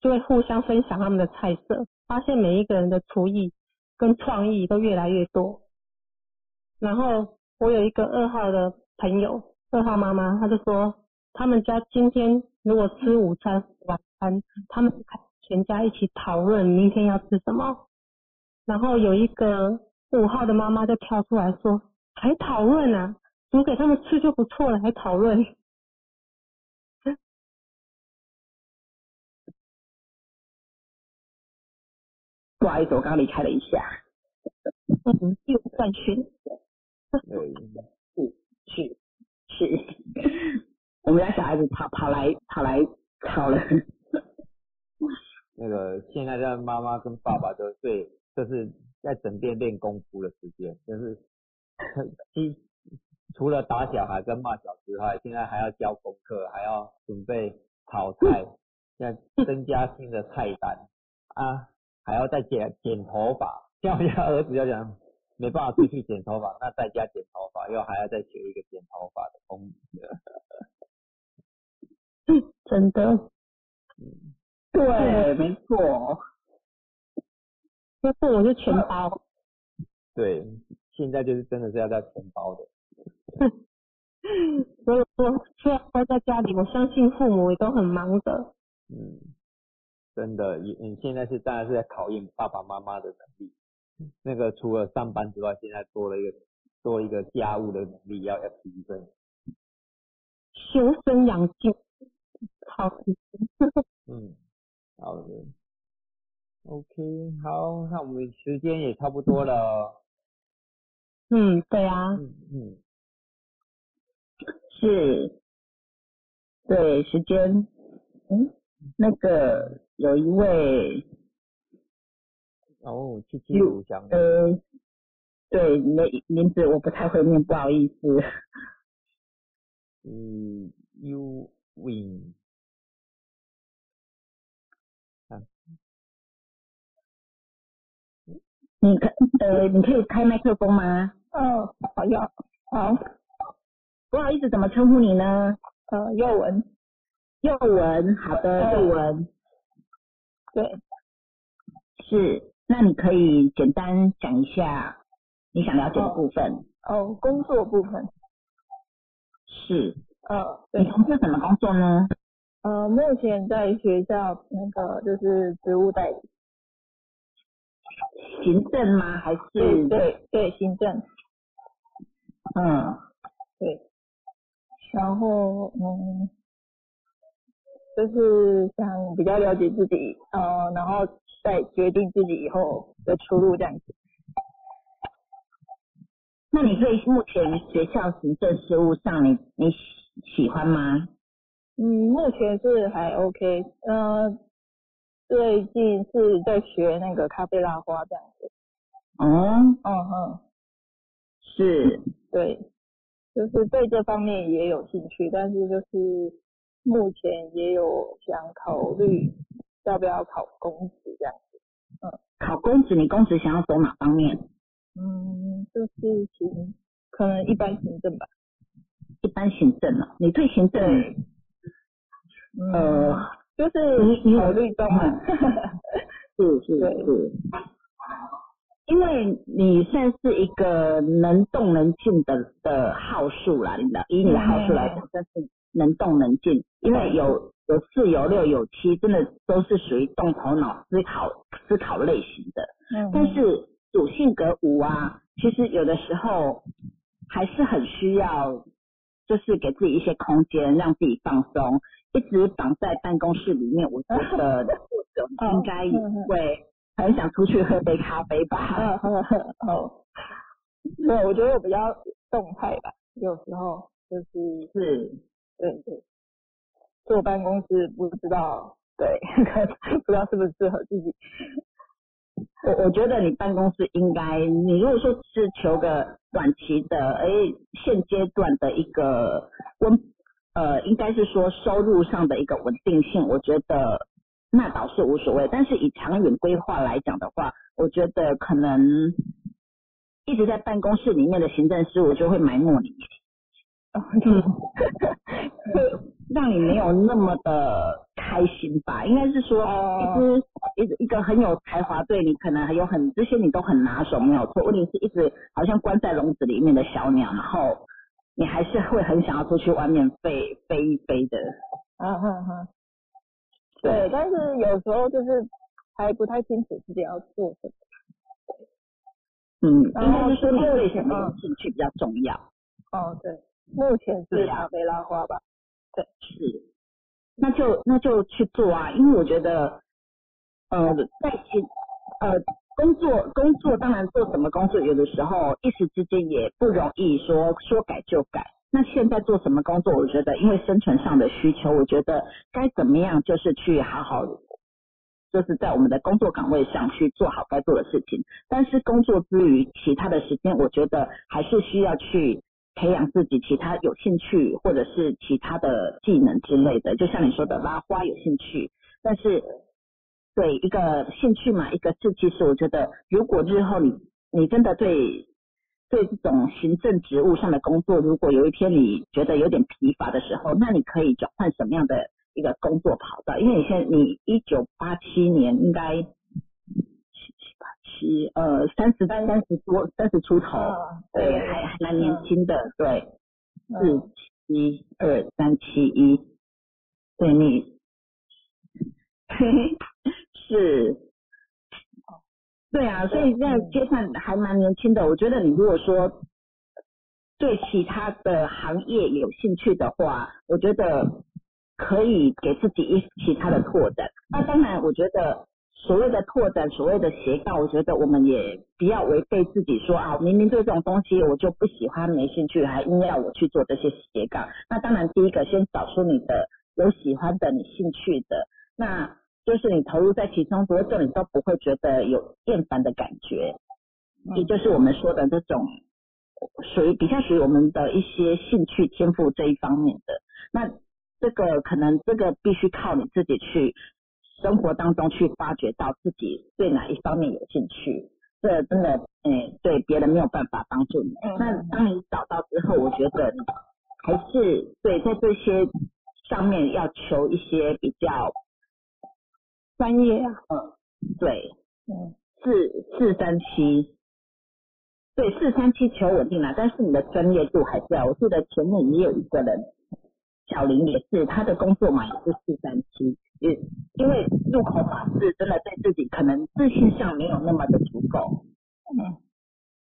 就会互相分享他们的菜色，发现每一个人的厨艺跟创意都越来越多。然后我有一个二号的朋友，二号妈妈，她就说他们家今天如果吃午餐、晚餐，他们全家一起讨论明天要吃什么。然后有一个五号的妈妈就跳出来说，还讨论啊？煮给他们吃就不错了，还讨论。不好意思，我刚离开了一下。嗯，又断讯。对，是是，我们家小孩子跑跑来跑来吵了。那个现在的妈妈跟爸爸都最就是在整店练功夫的时间，就是一除了打小孩跟骂小之外，现在还要教功课，还要准备炒菜，要增加新的菜单啊，还要再剪剪头发。像我家儿子要讲没办法出去剪头发，那在家剪头发，又还要再学一个剪头发的功夫。真的，对，没错。那不我就全包。对，现在就是真的是要在全包的。所以说，虽然待在家里，我相信父母也都很忙的。嗯，真的，也你现在是当然是在考验爸爸妈妈的能力。那个除了上班之外，现在多了一个多一个家务的能力要要提升。修身养性，好提升。嗯，好的。OK，好，那我们时间也差不多了。嗯，对啊，嗯嗯，是，对，时间，嗯，那个有一位，哦，讲，呃，对，你的名字我不太会念，不好意思。嗯，U Win，你可呃，你可以开麦克风吗？嗯，好要好，不好意思，怎么称呼你呢？呃，佑文，佑文，好的，佑文，对，是，那你可以简单讲一下你想了解的部分。哦，工作部分。是，呃，你从事什么工作呢？呃，目前在学校那个就是职务代理。行政吗？还是？对对对，行政。嗯，对。然后嗯，就是想比较了解自己，呃，然后再决定自己以后的出路这样子。那你对目前学校行政事务上，你你喜喜欢吗？嗯，目前是还 OK。呃，最近是在学那个咖啡拉花这样子。哦。嗯嗯。是。对。就是对这方面也有兴趣，但是就是目前也有想考虑要不要考公职这样子。嗯。考公职，你公职想要走哪方面？嗯，就是行，可能一般行政吧。一般行政啊，你对行政，呃，就是考虑中嘛。是是是。因为你算是一个能动能静的的号数啦，你的以你的号数来讲，算是能动能静。因为有有四有六有七，真的都是属于动头脑思考思考类型的。嗯。但是。主性格五啊，其实有的时候还是很需要，就是给自己一些空间，让自己放松。一直绑在办公室里面，我觉得或 者应该也会很想出去喝杯咖啡吧。哦，对，我觉得我比较动态吧，有时候就是是，对对，坐办公室不知道，对，不知道是不是适合自己。我我觉得你办公室应该，你如果说是求个短期的，哎，现阶段的一个温，呃，应该是说收入上的一个稳定性，我觉得那倒是无所谓。但是以长远规划来讲的话，我觉得可能一直在办公室里面的行政事务就会埋没你。嗯，让你没有那么的开心吧？应该是说，一直一直一个很有才华，对你可能还有很这些你都很拿手，没有错。问题是一直好像关在笼子里面的小鸟，然后你还是会很想要出去外面飞飞一飞的。嗯哼哼。对，但是有时候就是还不太清楚自己要做什么。嗯，应该是说你对什么兴趣比较重要。哦，对。目前是咖啡拉花吧，对，是，那就那就去做啊，因为我觉得，呃，在其呃工作工作当然做什么工作，有的时候一时之间也不容易说说改就改。那现在做什么工作，我觉得因为生存上的需求，我觉得该怎么样就是去好好，就是在我们的工作岗位上去做好该做的事情。但是工作之余其他的时间，我觉得还是需要去。培养自己其他有兴趣或者是其他的技能之类的，就像你说的拉花有兴趣，但是对一个兴趣嘛，一个是其实我觉得，如果日后你你真的对对这种行政职务上的工作，如果有一天你觉得有点疲乏的时候，那你可以转换什么样的一个工作跑道？因为你现在你一九八七年应该。七七八七呃三十三三十多三十出头，对还还蛮年轻的，对四七二三七一，对你 是，对啊，所以现在街上还蛮年轻的。我觉得你如果说对其他的行业有兴趣的话，我觉得可以给自己一其他的拓展。那当然，我觉得。所谓的拓展，所谓的斜杠，我觉得我们也不要违背自己，说啊，明明对这种东西我就不喜欢、没兴趣，还硬要我去做这些斜杠。那当然，第一个先找出你的有喜欢的、你兴趣的，那就是你投入在其中多久，你都不会觉得有厌烦的感觉。也就是我们说的这种属于比较属于我们的一些兴趣天赋这一方面的。那这个可能这个必须靠你自己去生活当中去发掘到自己对哪一方面有兴趣。这真的，嗯，对别人没有办法帮助你。那当你找到之后，我觉得还是对在这些上面要求一些比较专业啊。嗯，对，嗯，四四三七，对，四三七求稳定了，但是你的专业度还是要。我记得前面也有一个人，小林也是，他的工作嘛也是四三七。也因为入口法是真的对自己可能自信上没有那么的足够，嗯，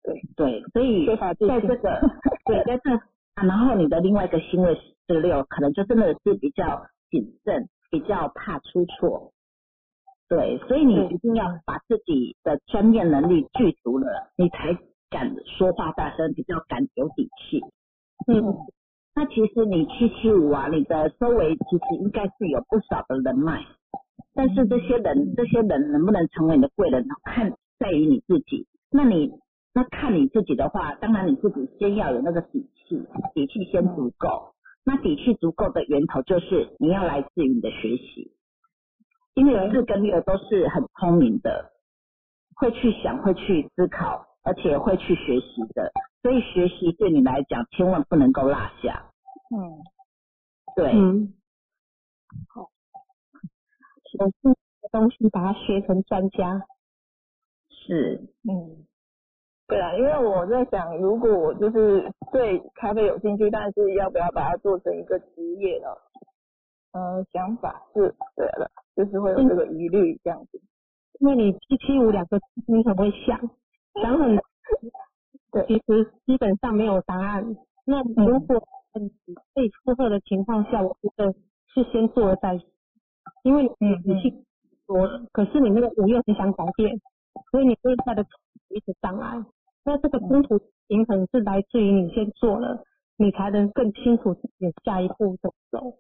对对，所以在这个对在这啊，然后你的另外一个星位十六，可能就真的是比较谨慎，比较怕出错，对，所以你一定要把自己的专业能力具足了，你才敢说话大声，比较敢有底气，嗯。那其实你七七五啊，你的周围其实应该是有不少的人脉，但是这些人这些人能不能成为你的贵人，看在于你自己。那你那看你自己的话，当然你自己先要有那个底气，底气先足够。那底气足够的源头就是你要来自于你的学习，因为四跟六都是很聪明的，会去想，会去思考，而且会去学习的。所以学习对你来讲，千万不能够落下。嗯，对。嗯。好。学新的东西，把它学成专家。是。嗯。对啊，因为我在想，如果我就是对咖啡有兴趣，但是要不要把它做成一个职业呢？呃，想法是对的，就是会有这个疑虑这样子。因为你七七五两个，你很会想，想很 对。其实基本上没有答案。那如果嗯被负荷的情况下，我觉得是先做了再说。因为你你去说，可是你那个五又很想改变，所以你内在的一直障碍。那这个冲突平衡是来自于你先做了，你才能更清楚自己的下一步怎么走。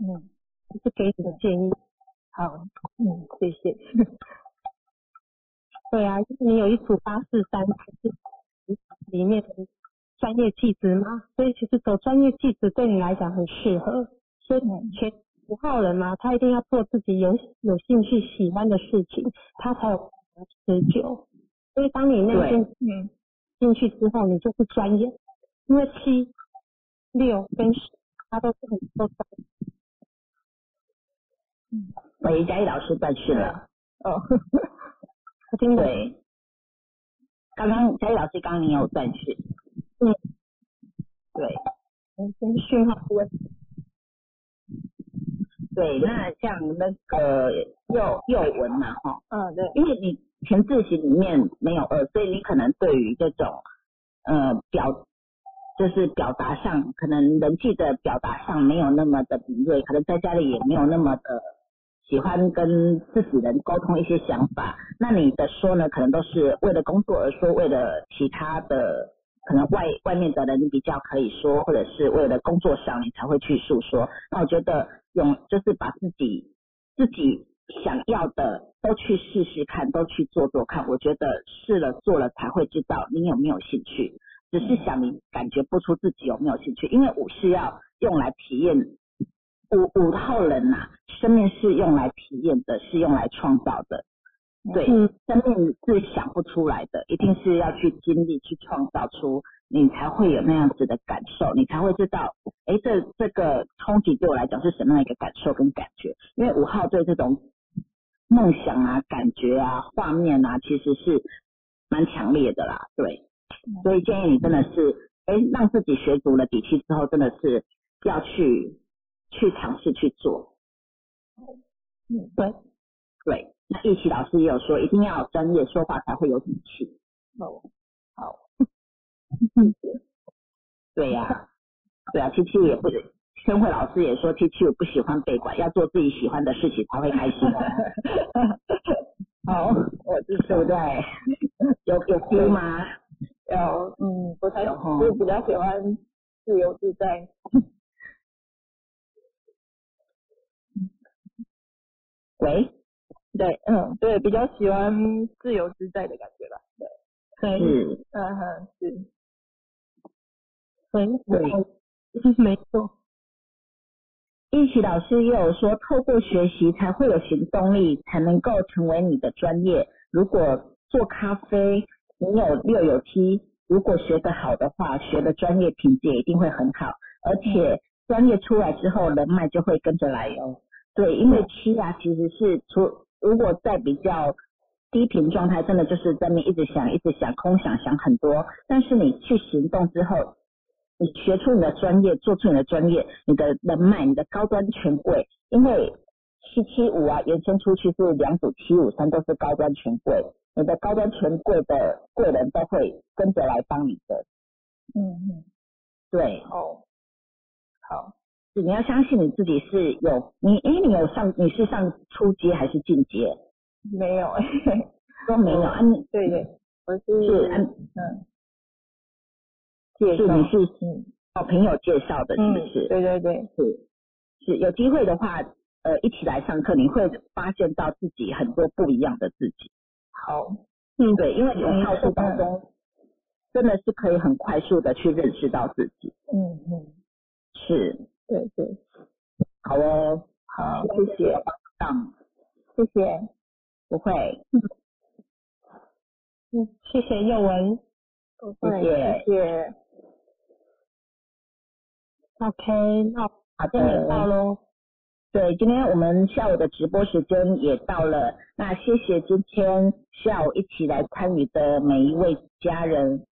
嗯，是给你的建议。好，嗯，谢谢。对啊，你有一组八四三是。里面的专业气质吗，所以其实走专业气质对你来讲很适合。所以全五号人嘛，他一定要做自己有有兴趣、喜欢的事情，他才有持久。所以当你内心嗯进去之后，你就是专业。因为七、六跟十，他都是很受伤。嗯，喂，嘉义老师断讯了。哦，对。刚刚嘉义老师刚刚你有断讯，嗯，对，嗯，讯号问题。对，那像那个右右文嘛，哈，嗯，对，因为你前字形里面没有二，所以你可能对于这种呃表，就是表达上，可能人际的表达上没有那么的敏锐，可能在家里也没有那么的。喜欢跟自己人沟通一些想法，那你的说呢，可能都是为了工作而说，为了其他的可能外外面的人比较可以说，或者是为了工作上你才会去诉说。那我觉得用就是把自己自己想要的都去试试看，都去做做看。我觉得试了做了才会知道你有没有兴趣。只是想你感觉不出自己有没有兴趣，因为我是要用来体验。五五号人呐，生命是用来体验的，是用来创造的。对，生命是想不出来的，一定是要去经历、去创造出，你才会有那样子的感受，你才会知道，哎，这这个冲击对我来讲是什么样一个感受跟感觉。因为五号对这种梦想啊、感觉啊、画面啊，其实是蛮强烈的啦。对，所以建议你真的是，哎，让自己学足了底气之后，真的是要去。去尝试去做，嗯，对，对，那易奇老师也有说，一定要专业说话才会有底气。哦，好，嗯，对呀，对啊，七七也不，千惠老师也说，七七我不喜欢被管，要做自己喜欢的事情才会开心。好，我就是对不对？有有哭吗？有，嗯，不太有，就比较喜欢自由自在。喂，对，嗯，对，比较喜欢自由自在的感觉吧，对，对，是，嗯哼，是，对，对，没错。一起老师也有说，透过学习才会有行动力，才能够成为你的专业。如果做咖啡，你有六有七，如果学得好的话，学的专业品质也一定会很好，而且专业出来之后，人脉就会跟着来哦。对，因为七啊，其实是除如果在比较低频状态，真的就是在那一直想、一直想、空想、想很多，但是你去行动之后。你学出你的专业，做出你的专业，你的人脉，你的高端权贵，因为七七五啊，延伸出去是两组七五三都是高端权贵，你的高端权贵的贵人都会跟着来帮你的。嗯嗯，对，哦，好，是你要相信你自己是有你，诶，你有上你是上初阶还是进阶？没有，都没有，啊，你对对，我是是按嗯，是介绍。你是嗯。好朋友介绍的，是嗯不是？对对对，是。是有机会的话，呃，一起来上课，你会发现到自己很多不一样的自己。好，嗯，对，因为从套数当中，真的是可以很快速的去认识到自己。嗯嗯，是，对对，好哦，好，谢谢。谢，嗯，谢。谢，不会，嗯，谢谢佑文。不会谢谢。谢，OK，那好今天也到的。喽。对，今天我们下午的直播时间也到了，那谢谢今天下午一起来参与的每一位家人，